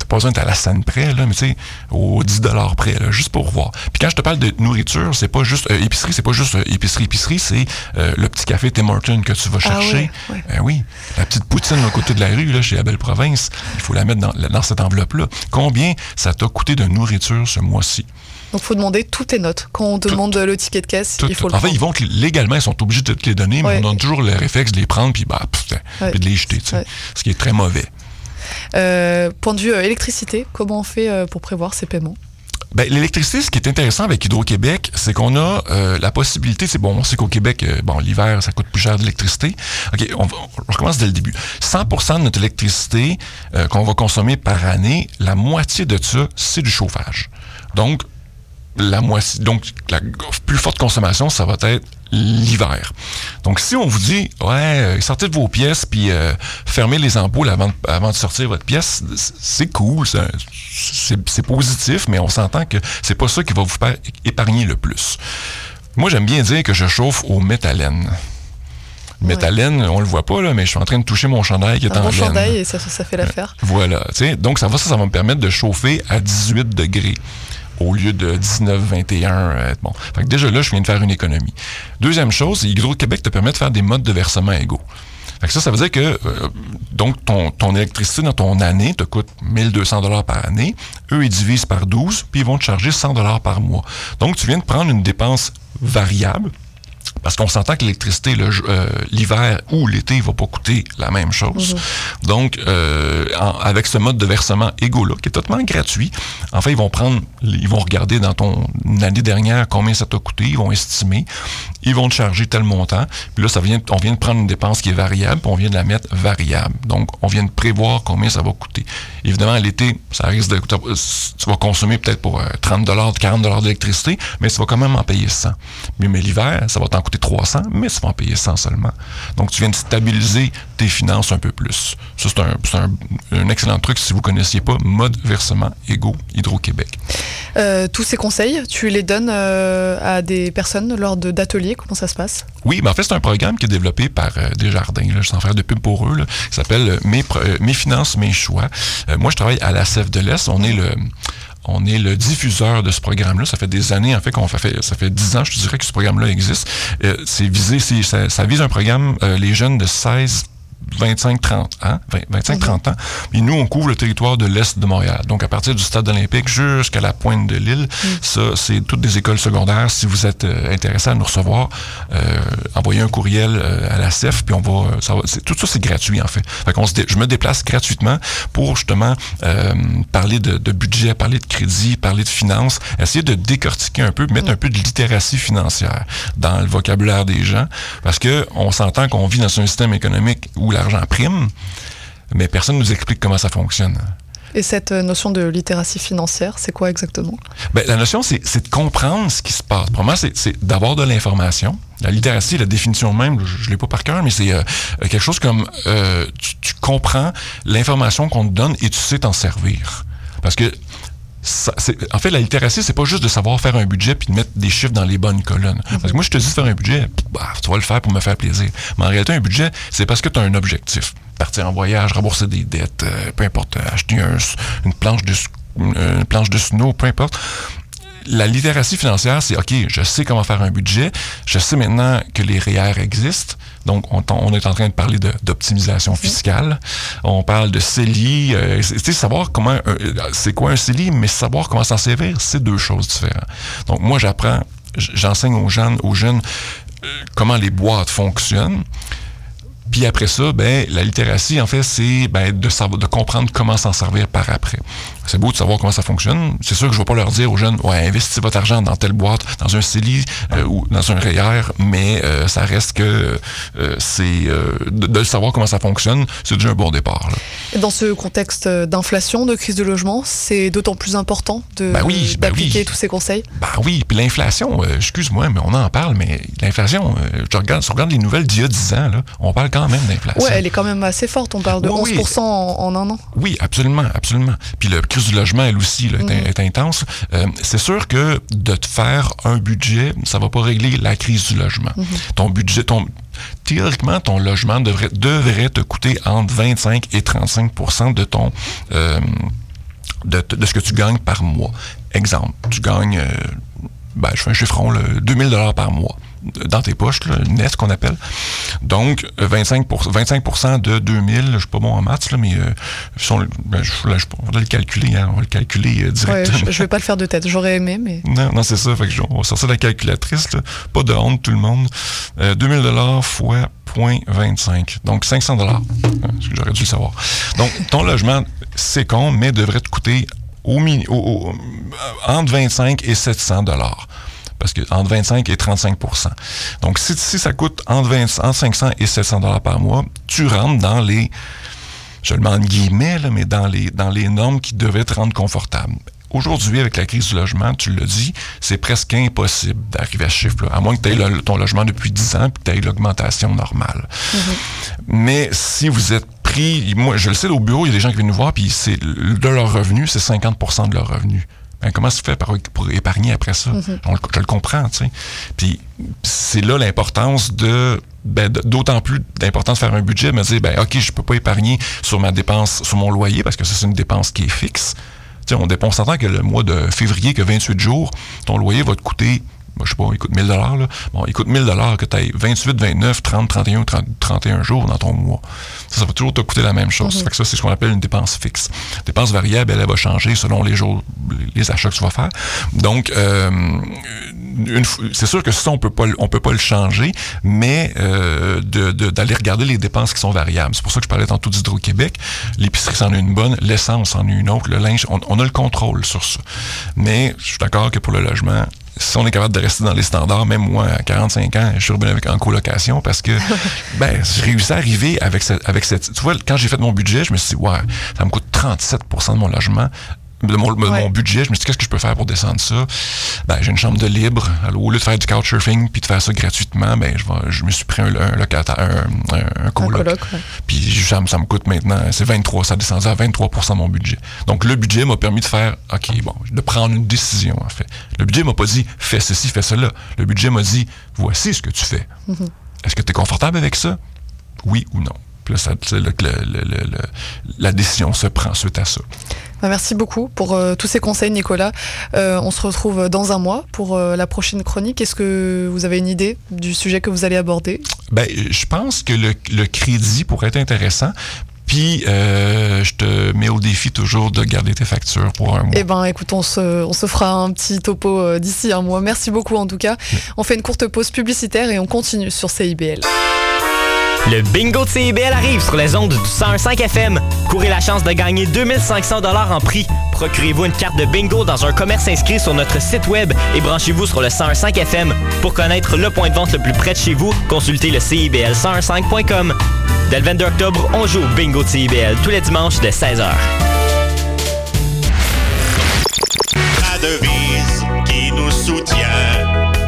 T'as pas besoin d'être à la scène près, là, mais tu sais, aux 10 près, là, juste pour voir. Puis quand je te parle de nourriture, c'est pas juste, euh, épicerie, c'est pas juste euh, épicerie, épicerie, c'est euh, le petit café Tim Hortons que tu vas chercher. ouais, ouais. Ben oui, la petite poutine à côté de la rue, là, chez la Belle Province, il faut la mettre dans, dans cette enveloppe-là. Combien ça t'a coûté de nourriture ce mois-ci? Donc, faut demander toutes tes notes. Quand on Tout- demande le ticket de caisse, Tout- il faut le en fait, ils vont légalement, ils sont obligés de te les donner, mais Ouais. on donne toujours le réflexe de les prendre puis bah, pff, Ouais. puis de les jeter, tu sais. Ouais. ce qui est très mauvais. Euh, point de vue euh, électricité, comment on fait euh, pour prévoir ces paiements Ben, l'électricité, ce qui est intéressant avec Hydro-Québec, c'est qu'on a la possibilité, c'est bon, on sait qu'au Québec, bon, l'hiver, ça coûte plus cher de. OK, on, recommence dès le début. 100% de notre électricité qu'on va consommer par année, la moitié de ça, c'est du chauffage. Donc, la moitié, donc la plus forte consommation, ça va être l'hiver. Donc, si on vous dit, ouais, euh, sortez de vos pièces puis euh, fermez les ampoules avant, de- avant de sortir votre pièce, c'est cool, c'est positif, mais on s'entend que c'est pas ça qui va vous épargner le plus. Moi, j'aime bien dire que je chauffe au méthalène. Méthalène, on le voit pas, là, mais je suis en train de toucher mon chandail qui est Un en bon laine. chandail et ça, ça fait l'affaire. Voilà. tu sais. Donc, ça va, ça, ça va me permettre de chauffer à 18 degrés au lieu de 19, 21. euh, bon. Fait que déjà là, je viens de faire une économie. Deuxième chose, Hydro-Québec te permet de faire des modes de versement égaux. Fait ça, ça veut dire que euh, donc ton, ton électricité dans ton année te coûte 1200 dollars par année. Eux, ils divisent par 12, puis ils vont te charger 100 dollars par mois. Donc, tu viens de prendre une dépense variable parce qu'on s'entend que l'électricité, euh, l'hiver ou l'été, il va pas coûter la même chose. Donc, euh, en- avec ce mode de versement égaux-là, qui est totalement gratuit, en fait, ils vont prendre, ils vont regarder dans ton année dernière combien ça t'a coûté, ils vont estimer, ils vont te charger tel montant, puis là, on vient de prendre une dépense qui est variable, puis on vient de la mettre variable. Donc, on vient de prévoir combien ça va coûter. Évidemment, l'été, ça risque de coûter, tu vas consommer peut-être pour euh, 30 40 d'électricité, mais tu vas quand même en payer 100. Mais, mais l'hiver, ça va t'en coûter 300, mais tu vas en payer 100 seulement. Donc, tu viens de stabiliser tes finances un peu plus. Ça, c'est un, c'est un- un excellent truc si vous connaissiez pas mode versement égaux Hydro-Québec. Euh, tous ces conseils, tu les donnes euh, à des personnes lors d'ateliers? Comment ça se passe? Oui, mais en fait, c'est un programme qui est développé par euh, Desjardins. Là, en faire de pub pour eux. Là, qui s'appelle euh, mes, finances, mes choix. Moi, je travaille à la CEF de l'Est. On est le... On est le diffuseur de ce programme-là. Ça fait des années, en fait, qu'on fait, ça fait 10 ans, je te dirais, que ce programme-là existe. Euh, c'est visé, ça vise un programme, euh, les jeunes de 16 25-30 ans. 25-30 ans. Et nous, on couvre le territoire de l'Est de Montréal. Donc, à partir du stade olympique jusqu'à la pointe de l'île, ça, c'est toutes des écoles secondaires. Si vous êtes euh, intéressé à nous recevoir, euh, envoyez un courriel euh, à la CEF, puis on va... Ça va tout ça, c'est gratuit, en fait. Fait qu'on se je me déplace gratuitement pour, justement, euh, parler de, de budget, parler de crédit, parler de finances, essayer de décortiquer un peu, mettre un peu de littératie financière dans le vocabulaire des gens, parce que on s'entend qu'on vit dans un système économique où l'argent prime, mais personne ne nous explique comment ça fonctionne. Et cette euh, notion de littératie financière, c'est quoi exactement? Ben, la notion, c'est de comprendre ce qui se passe. Pour moi, c'est c'est d'avoir de l'information. La littératie, la définition même, je ne l'ai pas par cœur, mais c'est euh, quelque chose comme euh, tu, tu comprends l'information qu'on te donne et tu sais t'en servir. Parce que ça, en fait, la littératie, c'est pas juste de savoir faire un budget puis de mettre des chiffres dans les bonnes colonnes. Parce que moi, je te dis de faire un budget, bah, tu vas le faire pour me faire plaisir. Mais en réalité, un budget, c'est parce que tu as un objectif. Partir en voyage, rembourser des dettes, euh, peu importe, euh, acheter un- une planche de s- une planche de snow, peu importe la littératie financière, c'est OK, je sais comment faire un budget, je sais maintenant que les REER existent. Donc, on, on est en train de parler d'optimisation fiscale. On parle de CELI. Euh, c'est- savoir comment, euh, c'est quoi un CELI, mais savoir comment s'en servir, c'est deux choses différentes. Donc, moi, j'apprends, j'enseigne aux jeunes, aux jeunes euh, comment les boîtes fonctionnent. Puis après ça, ben, la littératie, en fait, c'est ben, de, savoir, de comprendre comment s'en servir par après. C'est beau de savoir comment ça fonctionne. C'est sûr que je ne vais pas leur dire aux jeunes, ouais, investissez votre argent dans telle boîte, dans un CELI euh, ou dans un REER, mais euh, ça reste que euh, c'est euh, de, de savoir comment ça fonctionne, c'est déjà un bon départ. là. Et dans ce contexte d'inflation, de crise de logement, c'est d'autant plus important de Ben oui, ben d'appliquer oui. tous ces conseils? Ben oui, puis l'inflation, euh, excuse-moi, mais on en parle, mais l'inflation, euh, je regarde, si on regarde les nouvelles d'il y a 10 ans, là, on parle quand même d'inflation. Ouais, elle est quand même assez forte. On parle de Oui, oui. 11% en, en un an. Oui, absolument, absolument. Puis le crise du logement, elle aussi, là, est, est intense. Euh, c'est sûr que de te faire un budget, ça va pas régler la crise du logement. Ton budget, ton théoriquement, ton logement devrait, devrait te coûter entre 25 et 35 de ton euh, de, de ce que tu gagnes par mois. Exemple, tu gagnes, euh, ben, je fais un chiffron, là, 2000 dollars par mois dans tes poches, là, net qu'on appelle. Donc, euh, 25, 25 de 2000, je suis pas bon en maths, là, mais euh, si on, ben, je, là, je- on va le calculer, hein, on va le calculer euh, Ouais, directement. je, je vais pas le faire de tête. J'aurais aimé, mais Non, non, c'est ça. Fait que je- on va sortir la calculatrice. Là. Pas de honte, tout le monde. Euh, 2000 dollars fois 0.25. Donc, 500 dollars. J'aurais dû le savoir. Donc, ton logement, c'est con, mais devrait te coûter au, mini- au- au- entre 25 et 700 dollars. Parce que entre 25 et 35% Donc, si, si ça coûte entre, 20 entre 500 et 700 dollars par mois, tu rentres dans les je le mets en guillemets, là, mais dans les, dans les normes qui devaient te rendre confortable. Aujourd'hui, avec la crise du logement, tu l'as dit, c'est presque impossible d'arriver à ce chiffre-là, à moins que tu aies ton logement depuis 10 ans et que tu aies l'augmentation normale. Mais si vous êtes pris, moi, je le sais, au bureau, il y a des gens qui viennent nous voir, puis c'est de leur revenu, c'est 50% de leur revenu. Ben, comment se fait pour, pour épargner après ça? On le- je le comprends, tu sais. Puis c'est là l'importance de ben, d'autant plus d'importance de faire un budget, me dire, ben, OK, je peux pas épargner sur ma dépense, sur mon loyer, parce que ça, c'est une dépense qui est fixe. Tu sais, on dépense, on s'entend que le mois de février, que 28 jours, ton loyer va te coûter, je sais pas, il coûte 1000 dollars, là. Bon, il coûte 1000 dollars que tu aies 28, 29, 30, 31 ou 30 31 jours dans ton mois. Ça, ça va toujours te coûter la même chose. Fait que ça, c'est ce qu'on appelle une dépense fixe. Dépense variable, elle, elle va changer selon les jours, les- achats que tu vas faire. Donc, euh, c'est sûr que ça, on peut pas, on peut pas le changer, mais euh, d'aller regarder les dépenses qui sont variables. C'est pour ça que je parlais tantôt d'Hydro-Québec. L'épicerie, c'en est une bonne. L'essence, c'en est une autre. Le linge, on, on a le contrôle sur ça. Mais je suis d'accord que pour le logement, si on est capable de rester dans les standards, même moi, à 45 ans, je suis revenu avec en colocation parce que, ben, j'ai réussi à arriver avec cette, avec cette, tu vois, quand j'ai fait mon budget, je me suis dit, ouais, ça me coûte 37% de mon logement de mon, de Ouais. mon budget, je me suis dit, qu'est-ce que je peux faire pour descendre ça? Ben, j'ai une chambre de libre. Alors, au lieu de faire du couchsurfing puis de faire ça gratuitement, ben, je, vais- je me suis pris un, un locataire, un, un, un coloc. coloc, ouais. Puis ça, me- ça me coûte maintenant, c'est 23, ça descend à 23% de mon budget. Donc, le budget m'a permis de faire, OK, bon, de prendre une décision, en fait. Le budget m'a pas dit, fais ceci, fais cela. Le budget m'a dit, voici ce que tu fais. Est-ce que tu es confortable avec ça? Oui ou non? Puis là, ça, le- le- le- la décision se prend suite à ça. Bah, merci beaucoup pour euh, tous ces conseils, Nicolas. Euh, on se retrouve dans un mois pour euh, la prochaine chronique. Est-ce que vous avez une idée du sujet que vous allez aborder? Ben, je pense que le, le crédit pourrait être intéressant. Puis, euh, je te mets au défi toujours de garder tes factures pour un mois. Eh ben, écoute, on se, on se fera un petit topo d'ici un mois. Merci beaucoup en tout cas. On fait une courte pause publicitaire et on continue sur CIBL. Le bingo de CIBL arrive sur les ondes du 101.5 FM. Courez la chance de gagner 2500 dollars en prix. Procurez-vous une carte de bingo dans un commerce inscrit sur notre site web et branchez-vous sur le 101.5 FM. Pour connaître le point de vente le plus près de chez vous, consultez le CIBL101.5.com. Dès le 22 octobre, on joue au bingo de CIBL tous les dimanches de 16h. La devise qui nous soutient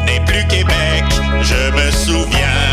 n'est plus Québec, je me souviens.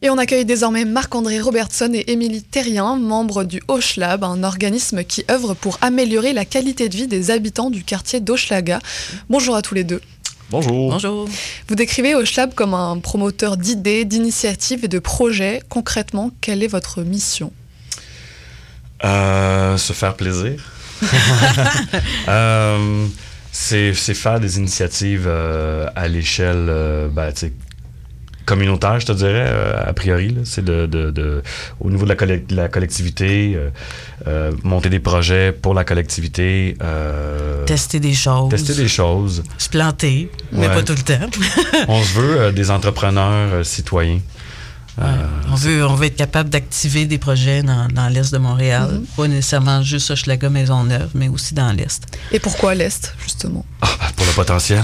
Et on accueille désormais Marc-André Robertson et Émilie Terrien, membres du Hochlab, un organisme qui œuvre pour améliorer la qualité de vie des habitants du quartier d'Hochelaga. Bonjour à tous les deux. Bonjour. Bonjour. Vous décrivez Hochlab comme un promoteur d'idées, d'initiatives et de projets. Concrètement, quelle est votre mission? Euh, se faire plaisir. Euh, c'est c'est faire des initiatives euh, à l'échelle euh, ben, communautaire, je te dirais, euh, a priori. C'est de, de- de- au niveau de la, la collectivité, euh, euh, monter des projets pour la collectivité. euh, Tester des choses. Tester des choses. Se planter, mais Ouais. pas tout le temps. On se veut euh, des entrepreneurs euh, citoyens. On, veut, on veut être capable d'activer des projets dans, dans l'Est de Montréal. Mhm. Pas nécessairement juste Hochelaga Maisonneuve, mais aussi dans l'Est. Et pourquoi l'Est, justement? Pour le potentiel.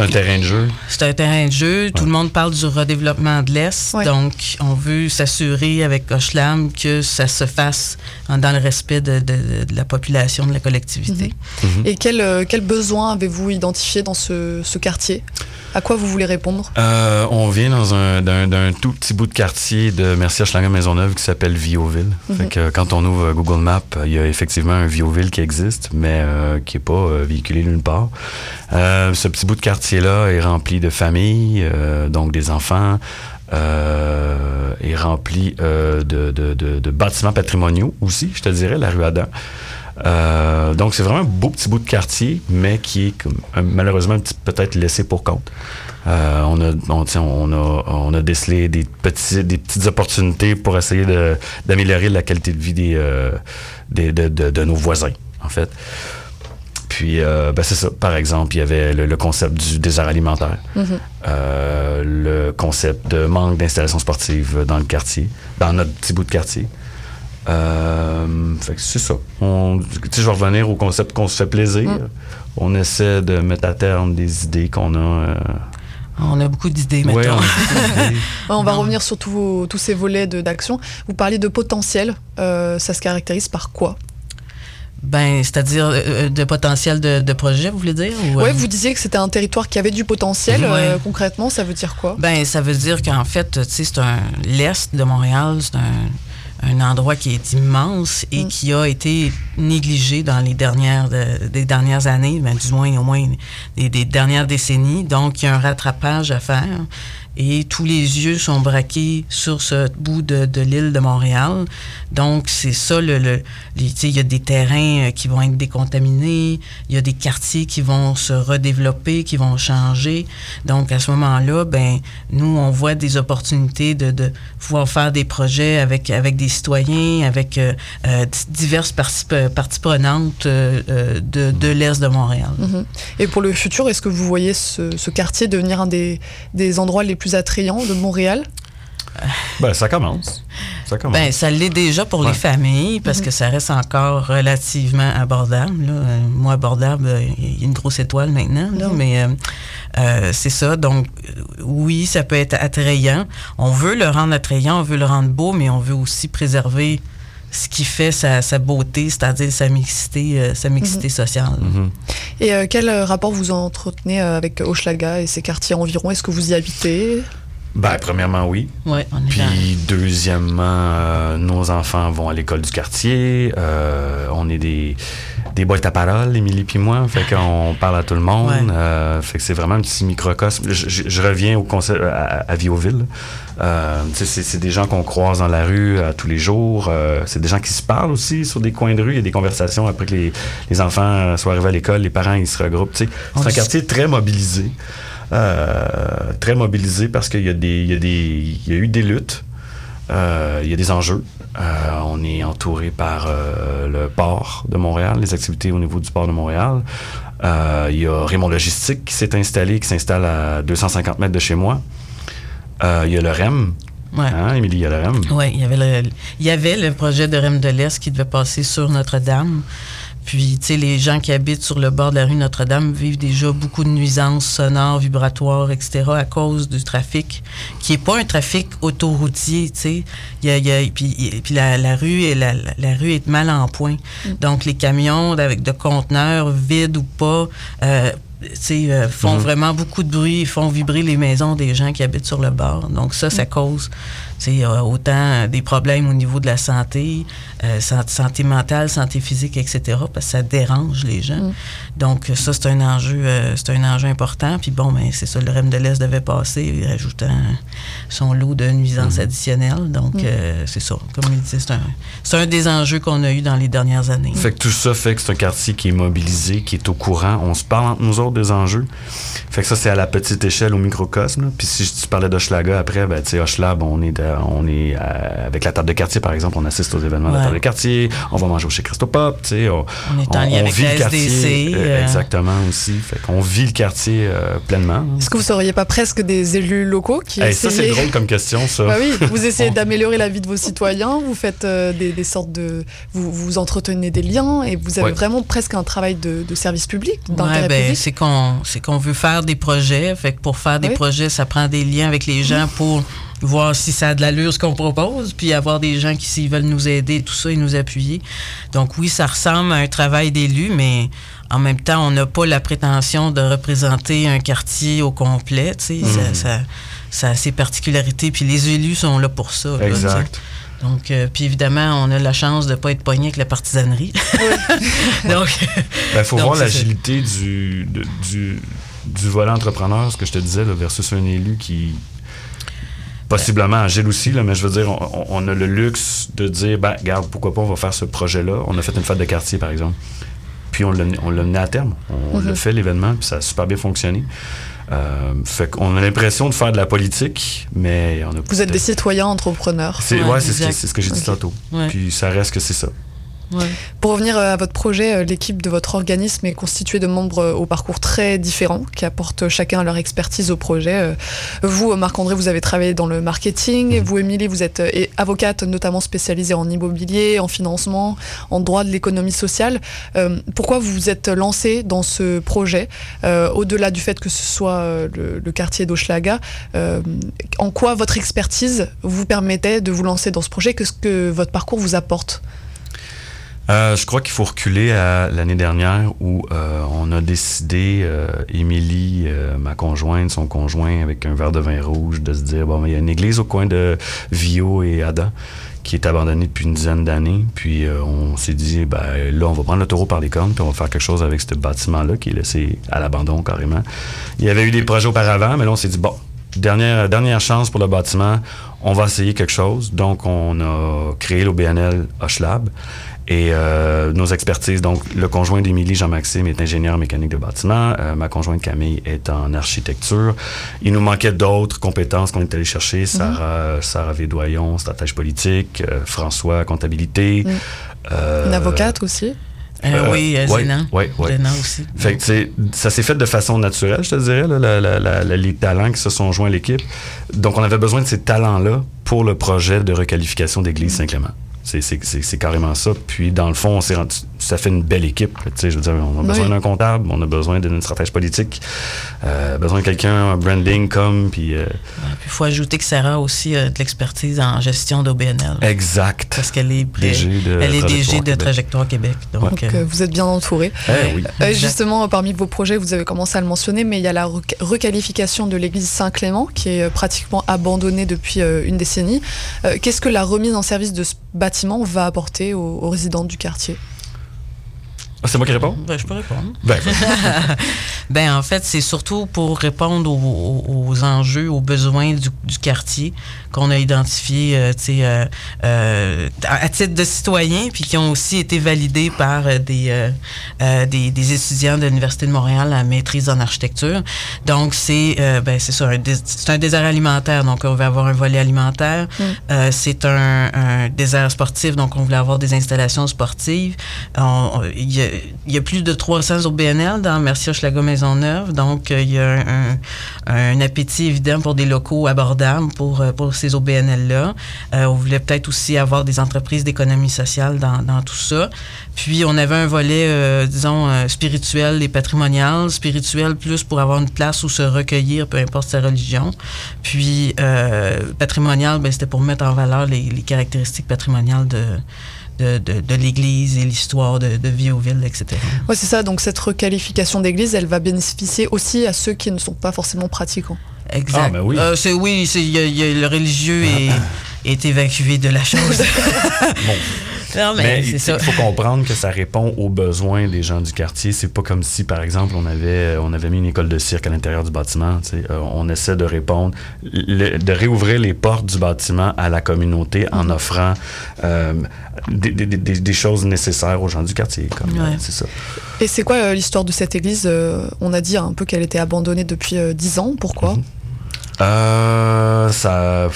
C'est un terrain de jeu. C'est un terrain de jeu. Tout le monde parle du redéveloppement de l'Est. Ouais. Donc, on veut s'assurer avec Hochelam que ça se fasse en- dans le respect de, de- de la population, de la collectivité. Et quel, euh, quel besoin avez-vous identifié dans ce, ce quartier? À quoi vous voulez répondre? Euh, on vient dans un, d'un, d'un tout petit bout de quartier de Mercier Schlager Maisonneuve qui s'appelle Viauville. Mhm. Fait que quand on ouvre Google Maps, il y a effectivement un Viauville qui existe, mais euh, qui n'est pas euh, véhiculé nulle part. Euh, ce petit bout de quartier-là est rempli de familles, donc des enfants, est rempli de, de- de- de bâtiments patrimoniaux aussi, je te dirais, la rue Adam. Euh, donc c'est vraiment un beau petit bout de quartier, mais qui est comme, malheureusement peut-être laissé pour compte. Euh, on, a, on, a, on a décelé des, petits, des petites opportunités pour essayer d'améliorer la qualité de vie des, euh, des- de, de- de nos voisins, en fait. Puis, ben, c'est ça. Par exemple, il y avait le, le concept du désert alimentaire, Mhm. Euh, le concept de manque d'installations sportives dans le quartier, dans notre petit bout de quartier. Euh, fait que c'est ça. On- je vais revenir au concept qu'on se fait plaisir. Mm. On essaie de mettre à terme des idées qu'on a. euh, On a beaucoup d'idées Ouais, maintenant. on va revenir sur tous vos- tous ces volets de- d'action. Vous parliez de potentiel. Euh, ça se caractérise par quoi? Ben, c'est-à-dire euh, de potentiel de, de projet, vous voulez dire? ou, Ouais, vous disiez que c'était un territoire qui avait du potentiel. Ouais. Euh, concrètement, ça veut dire quoi? Ben, ça veut dire qu'en fait, tu sais, c'est un l'est de Montréal, c'est un, un endroit qui est immense et Mm. qui a été négligé dans les dernières de- des dernières années, ben, du moins au moins des, des dernières décennies. Donc, il y a un rattrapage à faire. Et tous les yeux sont braqués sur ce bout de, l'île de Montréal. Donc, c'est ça, le, il y a des terrains euh, qui vont être décontaminés, il y a des quartiers qui vont se redévelopper, qui vont changer. Donc, à ce moment-là, ben, nous, on voit des opportunités de, pouvoir faire des projets avec, avec des citoyens, avec euh, euh, diverses parties, parties prenantes de, l'Est de Montréal. Mhm. Et pour le futur, est-ce que vous voyez ce, ce quartier devenir un des, des endroits les plus attrayants de Montréal? Ben, ça commence. Ça commence. Ben, ça l'est déjà pour Ouais. les familles parce que ça reste encore relativement abordable. là. Euh, moi, abordable, euh, il y a une grosse étoile maintenant, là, Mhm. mais euh, euh, c'est ça. Donc, oui, ça peut être attrayant. On veut le rendre attrayant, on veut le rendre beau, mais on veut aussi préserver ce qui fait sa, sa beauté, c'est-à-dire sa mixité, euh, sa mixité Mhm. sociale. Et euh, quel euh, rapport vous entretenez avec Hochelaga et ses quartiers environ Est-ce que vous y habitez? Ben, premièrement, oui. Ouais, on est Puis, dans- deuxièmement, euh, nos enfants vont à l'école du quartier. Euh, on est des, des boîtes à parole, Émilie puis moi. Fait qu'on parle à tout le monde. Ouais. Euh, fait que c'est vraiment un petit microcosme. Je, je- je reviens au concept à, à Viauville. Euh, c'est, des gens qu'on croise dans la rue euh, tous les jours. Euh, c'est des gens qui se parlent aussi sur des coins de rue. Il y a des conversations après que les, les enfants euh, soient arrivés à l'école. Les parents, ils se regroupent. On c'est un quartier très mobilisé. Euh, très mobilisé parce qu'il y, a des- il y, a des- il y a eu des luttes, il y a des enjeux. Euh, on est entouré par euh, le port de Montréal, les activités au niveau du port de Montréal. Euh, il y a Raymond Logistique qui s'est installé, qui s'installe à 250 mètres de chez moi. Euh, il y a le REM. Ouais. Hein, Émilie, il y a le REM. Oui, il y avait le, il y avait le projet de REM de l'Est qui devait passer sur Notre-Dame. Puis, tu sais, les gens qui habitent sur le bord de la rue Notre-Dame vivent déjà beaucoup de nuisances sonores, vibratoires, etc. à cause du trafic, qui est pas un trafic autoroutier, tu sais. Il y a, il y a- puis, la, la rue est la, rue est mal en point. Donc, les camions avec de conteneurs vides ou pas, euh, tu sais, euh, font Mhm. vraiment beaucoup de bruit, font vibrer les maisons des gens qui habitent sur le bord. Donc ça, ça cause sais, euh, autant euh, des problèmes au niveau de la santé, euh, san- santé mentale, santé physique, etc. Parce que ça dérange les gens. Mm. Donc ça, c'est un enjeu, euh, c'est un enjeu important. Puis bon, ben c'est ça, le REM de l'Est devait passer, rajoutant son lot de nuisances additionnelles. Donc Mm. euh, c'est ça. Comme il disait, c'est un, c'est un des enjeux qu'on a eu dans les dernières années. Fait que tout ça fait que c'est un quartier qui est mobilisé, qui est au courant. On se parle entre nous autres des enjeux. Fait que ça, c'est à la petite échelle, au microcosme. là. Puis si tu parlais d'Hochelaga après, ben, tu sais, on est, de- on est euh, avec la table de quartier, par exemple, on assiste aux événements de la table de quartier, on va manger au chez Christopop, tu sais. On, On est en lien avec vit la le quartier. SDC, euh, euh. exactement aussi. Fait qu'on vit le quartier euh, pleinement. Est-ce que vous seriez pas presque des élus locaux qui Hey, ça, c'est essayez- drôle comme question, ça. Bah oui, vous essayez d'améliorer la vie de vos citoyens, vous faites euh, des, des sortes de. Vous, vous entretenez des liens et vous avez Ouais. vraiment presque un travail de, de service public, Ouais, d'intérêt ben, public. c'est qu'on c'est qu'on veut faire des projets. Fait que pour faire des projets, ça prend des liens avec les gens pour voir si ça a de l'allure ce qu'on propose, puis avoir des gens qui s'ils veulent nous aider, tout ça et nous appuyer. Donc oui, ça ressemble à un travail d'élu, mais en même temps, on n'a pas la prétention de représenter un quartier au complet. tu sais. Ça, ça, ça a ses particularités, puis les élus sont là pour ça. Exact. Donc, euh, puis évidemment, on a la chance de ne pas être pogné avec la partisanerie. Donc, Ben, faut donc, voir l'agilité du, du, du volet entrepreneur, ce que je te disais, là, versus un élu qui possiblement agile aussi, là, mais je veux dire, on, on a le luxe de dire, ben, regarde, pourquoi pas, on va faire ce projet-là. On a fait une fête de quartier, par exemple. Puis on l'a on l'a mené à terme. On Mhm. l'a fait, l'événement, puis ça a super bien fonctionné. Euh, fait qu'on a l'impression de faire de la politique, mais on a Vous êtes des citoyens entrepreneurs. c'est ouais, c'est ce, que- c'est ce que j'ai dit tantôt. Ouais. Puis ça reste que c'est ça. Pour revenir euh, à votre projet, euh, l'équipe de votre organisme est constituée de membres euh, au parcours très différents qui apportent chacun leur expertise au projet. Vous, Marc-André, vous avez travaillé dans le marketing. Et vous, Émilie, vous êtes avocate notamment spécialisée en immobilier, en financement, en droit de l'économie sociale. Euh, Pourquoi vous vous êtes lancé dans ce projet euh, Au-delà du fait que ce soit le, le quartier d'Hochelaga, euh, en quoi votre expertise vous permettait de vous lancer dans ce projet? Qu'est-ce que votre parcours vous apporte? Euh, je crois qu'il faut reculer à l'année dernière où euh, on a décidé, euh, Émilie, ma conjointe, son conjoint, avec un verre de vin rouge, de se dire bon, il y a une église au coin de Vio et Ada qui est abandonnée depuis une dizaine d'années. Puis on s'est dit, ben, là, on va prendre le taureau par les cornes, puis on va faire quelque chose avec ce bâtiment-là qui est laissé à l'abandon carrément. Il y avait eu des projets auparavant, mais là, on s'est dit, bon, dernière, dernière chance pour le bâtiment, on va essayer quelque chose. Donc, on a créé l'OBNL Lab Et euh, nos expertises, donc le conjoint d'Émilie, Jean-Maxime, est ingénieur mécanique de bâtiment. Euh, ma conjointe Camille est en architecture. Il nous manquait d'autres compétences qu'on est allé chercher. Sarah, Sarah Védoyon, stratège politique. euh, François, comptabilité. Mm. Euh, Une avocate aussi. Euh, oui, euh, ouais, Zénan. ouais, ouais. Zénan aussi. Fait que, ça s'est fait de façon naturelle, je te dirais, là, la- la- la- la- les talents qui se sont joints à l'équipe. Donc, on avait besoin de ces talents-là pour le projet de requalification d'église Saint-Clément. C'est- carrément ça. Puis, dans le fond, on s'est rendu- ça fait une belle équipe. Tu sais, je veux dire, on a besoin Oui. d'un comptable, on a besoin d'une stratège politique, euh, besoin de quelqu'un, un branding comme, puis... euh, il faut ajouter que Sarah a aussi euh, de l'expertise en gestion d'OBNL. exact. Parce qu'elle est, DG de elle est Trajectoire DG de Québec. Trajectoire Québec. Donc, Donc, euh, vous êtes bien entouré. Eh oui. Euh, justement, parmi vos projets, vous avez commencé à le mentionner, mais il y a la requalification de l'église Saint-Clément, qui est pratiquement abandonnée depuis euh, une décennie. Euh, Qu'est-ce que la remise en service de ce bâtiment va apporter aux, aux résidents du quartier? C'est moi qui réponds? ben, je peux répondre. Ben, Ben, en fait, c'est surtout pour répondre aux, enjeux, aux besoins du, du quartier qu'on a identifiés euh, tu sais, euh, euh, à titre de citoyens, puis qui ont aussi été validés par euh, des, euh, des, des étudiants de l'Université de Montréal à maîtrise en architecture. Donc, c'est euh, ben, c'est ça, c'est un désert alimentaire. Donc, on va avoir un volet alimentaire. Euh, c'est un, un désert sportif, donc on voulait avoir des installations sportives. On- on- Il y, a- il y a plus de 300 OBNL dans Mercier Hochelaga Maisonneuve, donc euh, il y a un, appétit évident pour des locaux abordables pour, euh, pour ces OBNL-là. Euh, on voulait peut-être aussi avoir des entreprises d'économie sociale dans, dans tout ça. Puis on avait un volet, disons, spirituel et patrimonial. Spirituel plus pour avoir une place où se recueillir, peu importe sa religion. Puis patrimonial, ben, c'était pour mettre en valeur les caractéristiques patrimoniales de, de, de, de l'Église et l'histoire de, de Viauville, etc. Ouais, c'est ça. Donc, cette requalification d'église, elle va bénéficier aussi à ceux qui ne sont pas forcément pratiquants. Exact. Ah, ben oui. Euh, c'est oui, c'est y a- il y a le religieux est, est évacué de la chose. Non, mais, il faut comprendre que ça répond aux besoins des gens du quartier. C'est pas comme si, par exemple, on avait, on avait mis une école de cirque à l'intérieur du bâtiment. Euh, on essaie de répondre, le- de réouvrir les portes du bâtiment à la communauté en Mm-hmm. offrant euh, des, des- des- des choses nécessaires aux gens du quartier. Comme, euh, Ouais. c'est ça. Et c'est quoi euh, l'histoire de cette église Euh, On a dit un peu qu'elle était abandonnée depuis euh, 10 ans. Pourquoi? Euh, ça.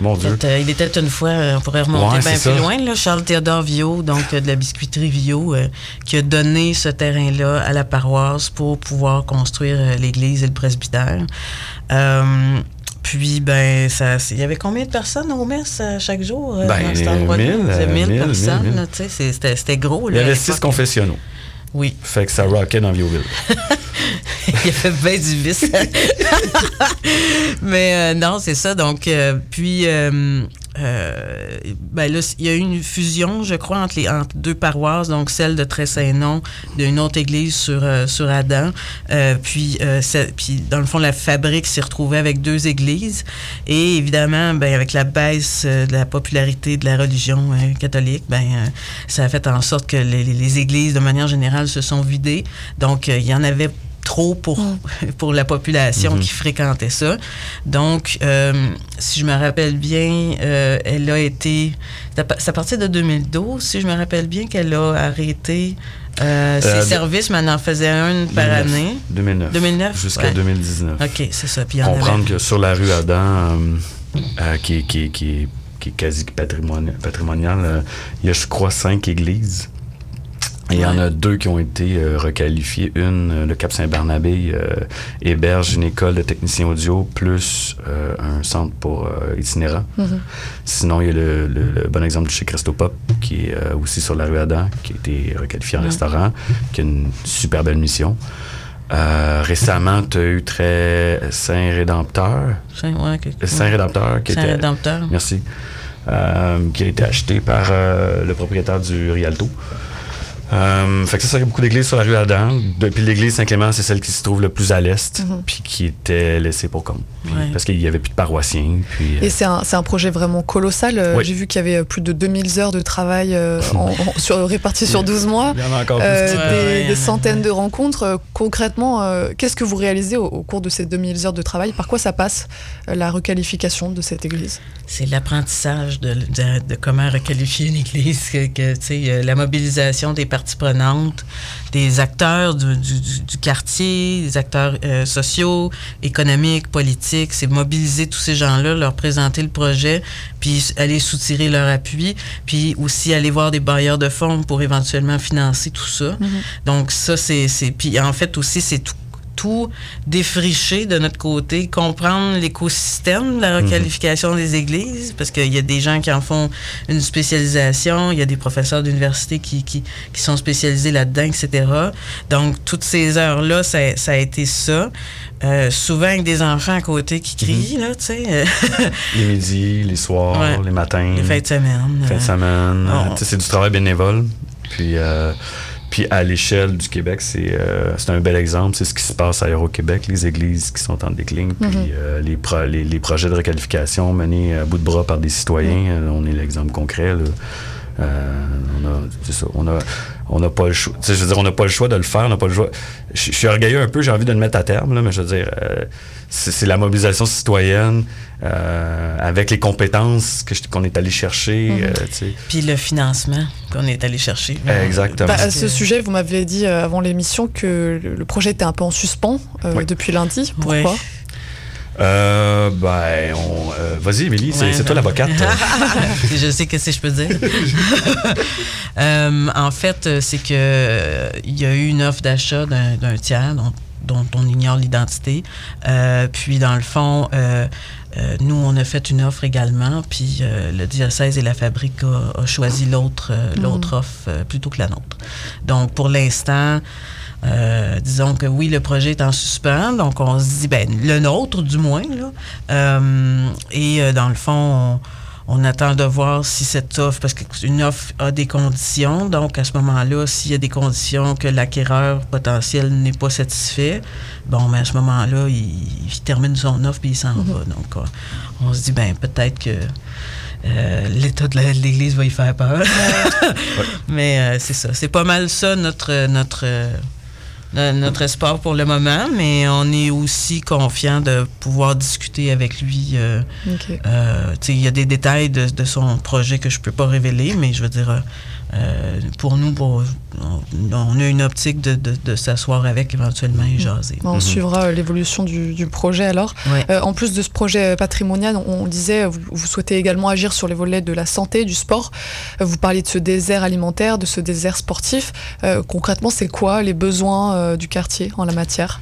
Mon Dieu. Euh, il était une fois, euh, on pourrait remonter Ouais, bien plus ça. loin, là, Charles Théodore Viau, donc euh, de la biscuiterie Viau, euh, qui a donné ce terrain-là à la paroisse pour pouvoir construire l'église et le presbytère. Euh, puis, ben, ça, il y avait combien de personnes au messe euh, chaque jour Ben, dans cet Il y euh, 1000 mille, personnes, tu sais, c'était gros. Il Là, y à avait six confessionnaux. Oui. Fait que ça rockait dans Viauville. il y avait bien du vice. Mais euh, non, c'est ça. Donc, euh, puis, euh, ben il y a eu une fusion, je crois, entre, les, entre deux paroisses, donc celle de Tressailnon, d'une autre église sur, euh, sur Adam. Euh, puis, puis, dans le fond, la fabrique s'est retrouvée avec deux églises. Et évidemment, ben, avec la baisse de la popularité de la religion catholique, ben, ça a fait en sorte que les, les- églises, de manière générale, se sont vidées. Donc, il y en avait trop pour, pour la population Mhm. qui fréquentait ça. Donc, euh, si je me rappelle bien, euh, elle a été... C'est à partir de 2012, si je me rappelle bien, qu'elle a arrêté euh, ses Euh, services, mais elle en faisait une par 2009. année. 2009. 2009, Jusqu'à ouais. 2019. OK, c'est ça. Puis comprendre avait- que sur la rue Adam, euh, euh, qui, est- qui, est- qui, est- qui est quasi patrimonial, patrimonial il y a, je crois, cinq églises. Et il y en a deux qui ont été euh, requalifiées. Une, euh, le Cap Saint-Barnabé, euh, héberge une école de techniciens audio plus euh, un centre pour euh, itinérants. Mhm. Sinon, il y a le, le- le bon exemple de chez Christopop, qui est euh, aussi sur la rue Adam, qui a été requalifié en restaurant, qui a une super belle mission. Euh, récemment, tu as eu très Saint-Rédempteur. Saint- Saint-Rédempteur. qui était- Saint-Rédempteur. Merci. Euh, qui a été acheté par euh, le propriétaire du Rialto. Euh, fait que ça, ça, il y a beaucoup d'églises sur la rue Adam. Depuis l'église Saint-Clément, c'est celle qui se trouve le plus à l'est, Mhm. puis qui était laissée pour compte. Puis- Ouais. Parce qu'il n'y avait plus de paroissiens. Puis, euh, Et c'est un, c'est un projet vraiment colossal. Euh, Oui. J'ai vu qu'il y avait plus de 2000 heures de travail euh, en- en- sur, réparties sur 12 mois. Il y en a encore plus. Euh, Ouais, des, ouais, il y des en a. centaines de rencontres. Euh, concrètement, euh, qu'est-ce que vous réalisez au, au cours de ces 2000 heures de travail? Par quoi ça passe, euh, la requalification de cette église? C'est l'apprentissage de, de- de comment requalifier une église, que, que, tu sais, euh, la mobilisation des parties prenantes, des acteurs du, du- du- du quartier, des acteurs euh, sociaux, économiques, politiques. C'est mobiliser tous ces gens-là, leur présenter le projet, puis aller soutirer leur appui, puis aussi aller voir des bailleurs de fonds pour éventuellement financer tout ça. Donc ça, c'est- Puis en fait aussi, c'est tout tout défricher de notre côté, comprendre l'écosystème de la requalification des églises, parce qu'il y a des gens qui en font une spécialisation, il y a des professeurs d'université qui, qui, qui sont spécialisés là-dedans, etc. Donc, toutes ces heures-là, ça, ça a été ça. Euh, souvent avec des enfants à côté qui crient, là, tu sais. Les midis, les soirs, Ouais. les matins. Les fins de semaine. Fin de euh, semaine. Euh, c'est du travail bénévole. Puis, euh, puis à l'échelle du Québec, c'est euh, c'est un bel exemple. C'est ce qui se passe à Aéro-Québec, les églises qui sont en déclin, puis Mhm. euh, les, pro- les, les projets de requalification menés à bout de bras par des citoyens. Euh, on est l'exemple concret. là. Euh, on a, c'est ça, on a, on n'a pas le choix. Je veux dire, on n'a pas le choix de le faire. On n'a pas le choix. Je, suis orgueilleux un peu. J'ai envie de le mettre à terme, là, mais je veux dire, euh, c'est, la mobilisation citoyenne euh, avec les compétences qu'on est allé chercher. Mhm. euh. Puis le financement qu'on est allé chercher. Exactement. Bah, à ce sujet, vous m'aviez dit avant l'émission que le, projet était un peu en suspens euh, Oui. depuis lundi. Pourquoi? Euh, ben, on, euh, vas-y, Émilie, c'est, Ouais, c'est toi l'avocate. je sais que c'est je peux dire. Euh, en fait, c'est que il y a eu une offre d'achat d'un, d'un tiers dont, dont on ignore l'identité. Euh, puis dans le fond, euh, euh, nous on a fait une offre également. Puis euh, le diocèse et la fabrique a, a choisi l'autre euh, l'autre offre euh, plutôt que la nôtre. Donc pour l'instant. Euh, disons que oui, le projet est en suspens, donc on se dit, ben, le nôtre du moins, là. Euh, et euh, dans le fond, on, on attend de voir si cette offre, parce qu'une offre a des conditions, donc à ce moment-là, s'il y a des conditions que l'acquéreur potentiel n'est pas satisfait, bon, mais à ce moment-là, il, il termine son offre puis il s'en va. Donc, on se dit, ben, peut-être que. euh, L'état de l'Église va y faire peur. Mais euh, c'est ça. C'est pas mal ça, notre, notre, no- notre espoir pour le moment. Mais on est aussi confiant de pouvoir discuter avec lui. euh, euh, il y a des détails de, de son projet que je peux pas révéler, mais je veux dire, euh, pour nous, pour- on, on a une optique de, de- de s'asseoir avec éventuellement et jaser. On suivra euh, l'évolution du, du projet alors. Ouais. Euh, en plus de ce projet patrimonial, on, on disait, vous, vous souhaitez également agir sur les volets de la santé, du sport. Vous parliez de ce désert alimentaire, de ce désert sportif. Euh, concrètement, c'est quoi les besoins du quartier en la matière?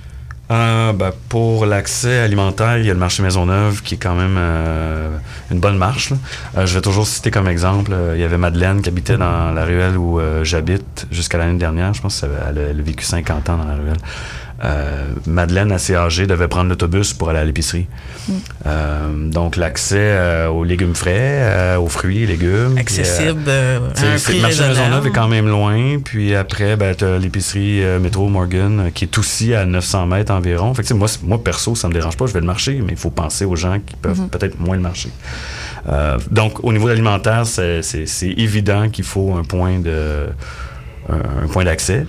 Ben, pour l'accès alimentaire, il y a le marché Maisonneuve qui est quand même euh, une bonne marche. Euh, je vais toujours citer comme exemple, euh, il y avait Madeleine qui habitait dans la ruelle où euh, j'habite jusqu'à l'année dernière. Je pense qu'elle a, elle a vécu 50 ans dans la ruelle. Euh, Madeleine, assez âgée, devait prendre l'autobus pour aller à l'épicerie. Mm. Euh, donc l'accès euh, aux légumes frais, aux fruits et légumes. Accessible, Puis, à un prix Le marché raisonnable. Maisonneuve est quand même loin. Puis après, ben, l'épicerie Métro Morgan qui est aussi à 900 mètres environ. Fait que, moi, moi, perso, ça me dérange pas, je vais le marcher, mais il faut penser aux gens qui peuvent Mhm. peut-être moins le marcher. Donc, au niveau alimentaire, c'est évident qu'il faut un point de un, un point d'accès.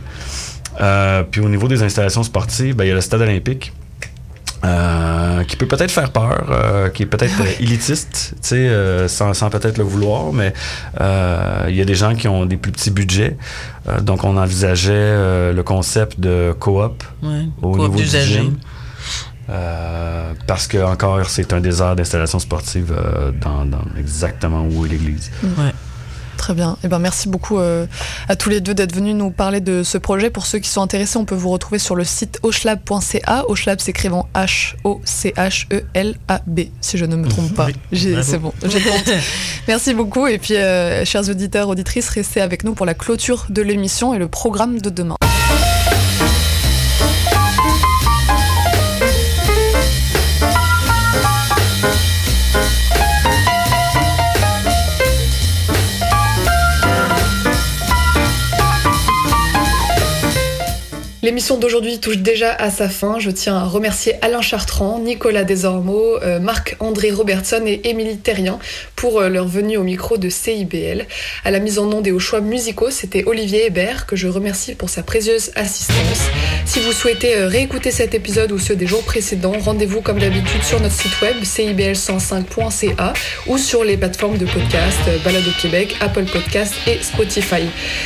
Euh, puis au niveau des installations sportives, ben, il y a le stade olympique. euh, qui peut peut-être faire peur, euh, qui est peut-être euh, élitiste, tu sais, euh, sans, sans peut-être le vouloir, mais euh, il y a des gens qui ont des plus petits budgets. Euh, donc, on envisageait euh, le concept de coop Ouais, au niveau du gym. Euh, parce que encore c'est un désert d'installation sportive euh, dans, dans exactement où est l'église. Ouais. Très bien. Eh ben, merci beaucoup euh, à tous les deux d'être venus nous parler de ce projet. Pour ceux qui sont intéressés, on peut vous retrouver sur le site oshlab.ca. Oshlab s'écrivant H-O-C-H-E-L-A-B, si je ne me trompe pas. C'est bon, j'ai. Merci beaucoup. Et puis, euh, chers auditeurs, auditrices, restez avec nous pour la clôture de l'émission et le programme de demain. L'émission d'aujourd'hui touche déjà à sa fin. Je tiens à remercier Alain Chartrand, Nicolas Desormeaux, euh, Marc-André Robertson et Émilie Terrien pour euh, leur venue au micro de CIBL. À la mise en onde et aux choix musicaux, c'était Olivier Hébert que je remercie pour sa précieuse assistance. Si vous souhaitez euh, réécouter cet épisode ou ceux des jours précédents, rendez-vous comme d'habitude sur notre site web cibl105.ca ou sur les plateformes de podcast Balado Québec, Apple Podcast et Spotify.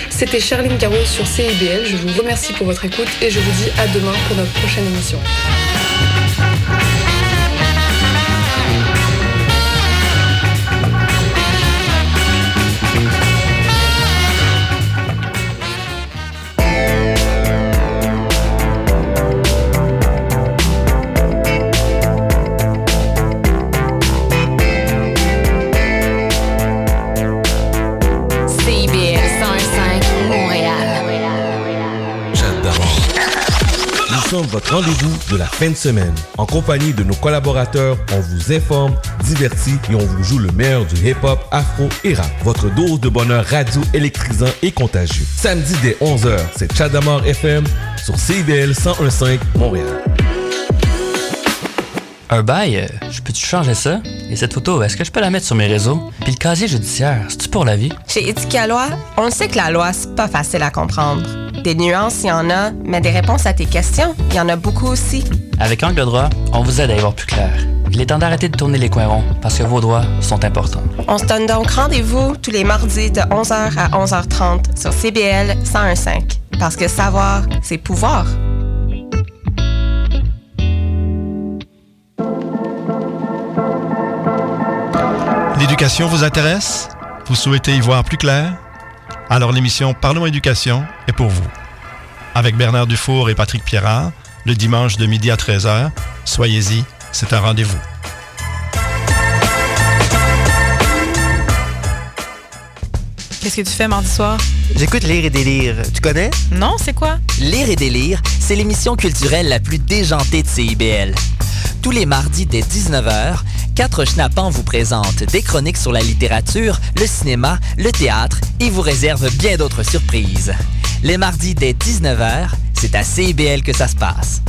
C'était Charline Caro sur CIBL. Je vous remercie pour votre écoute et je vous dis à demain pour notre prochaine émission. Votre rendez-vous de la fin de semaine. En compagnie de nos collaborateurs, on vous informe, divertit et on vous joue le meilleur du hip-hop, afro et rap. Votre dose de bonheur radio électrisant et contagieux. Samedi dès 11h, c'est Chadamar FM sur CIBL 1015 Montréal. Un bail, euh, je peux-tu changer ça? Et cette photo, est-ce que je peux la mettre sur mes réseaux? Puis le casier judiciaire, c'est-tu pour la vie? Chez Éthique à loi, on sait que la loi, c'est pas facile à comprendre. Des nuances, il y en a, mais des réponses à tes questions, il y en a beaucoup aussi. Avec Angle droit, on vous aide à y voir plus clair. Il est temps d'arrêter de tourner les coins ronds parce que vos droits sont importants. On se donne donc rendez-vous tous les mardis de 11h à 11h30 sur CBL 1015. Parce que savoir, c'est pouvoir. L'éducation vous intéresse? Vous souhaitez y voir plus clair? Alors l'émission Parlons éducation est pour vous. Avec Bernard Dufour et Patrick Pierrard, le dimanche de midi à 13h, soyez-y, c'est un rendez-vous. Qu'est-ce que tu fais mardi soir? J'écoute Lire et délire. Tu connais? Non, c'est quoi? Lire et délire, c'est l'émission culturelle la plus déjantée de CIBL. Tous les mardis dès 19h, quatre schnappants vous présentent des chroniques sur la littérature, le cinéma, le théâtre et vous réservent bien d'autres surprises. Les mardis dès 19h, c'est à CIBL que ça se passe.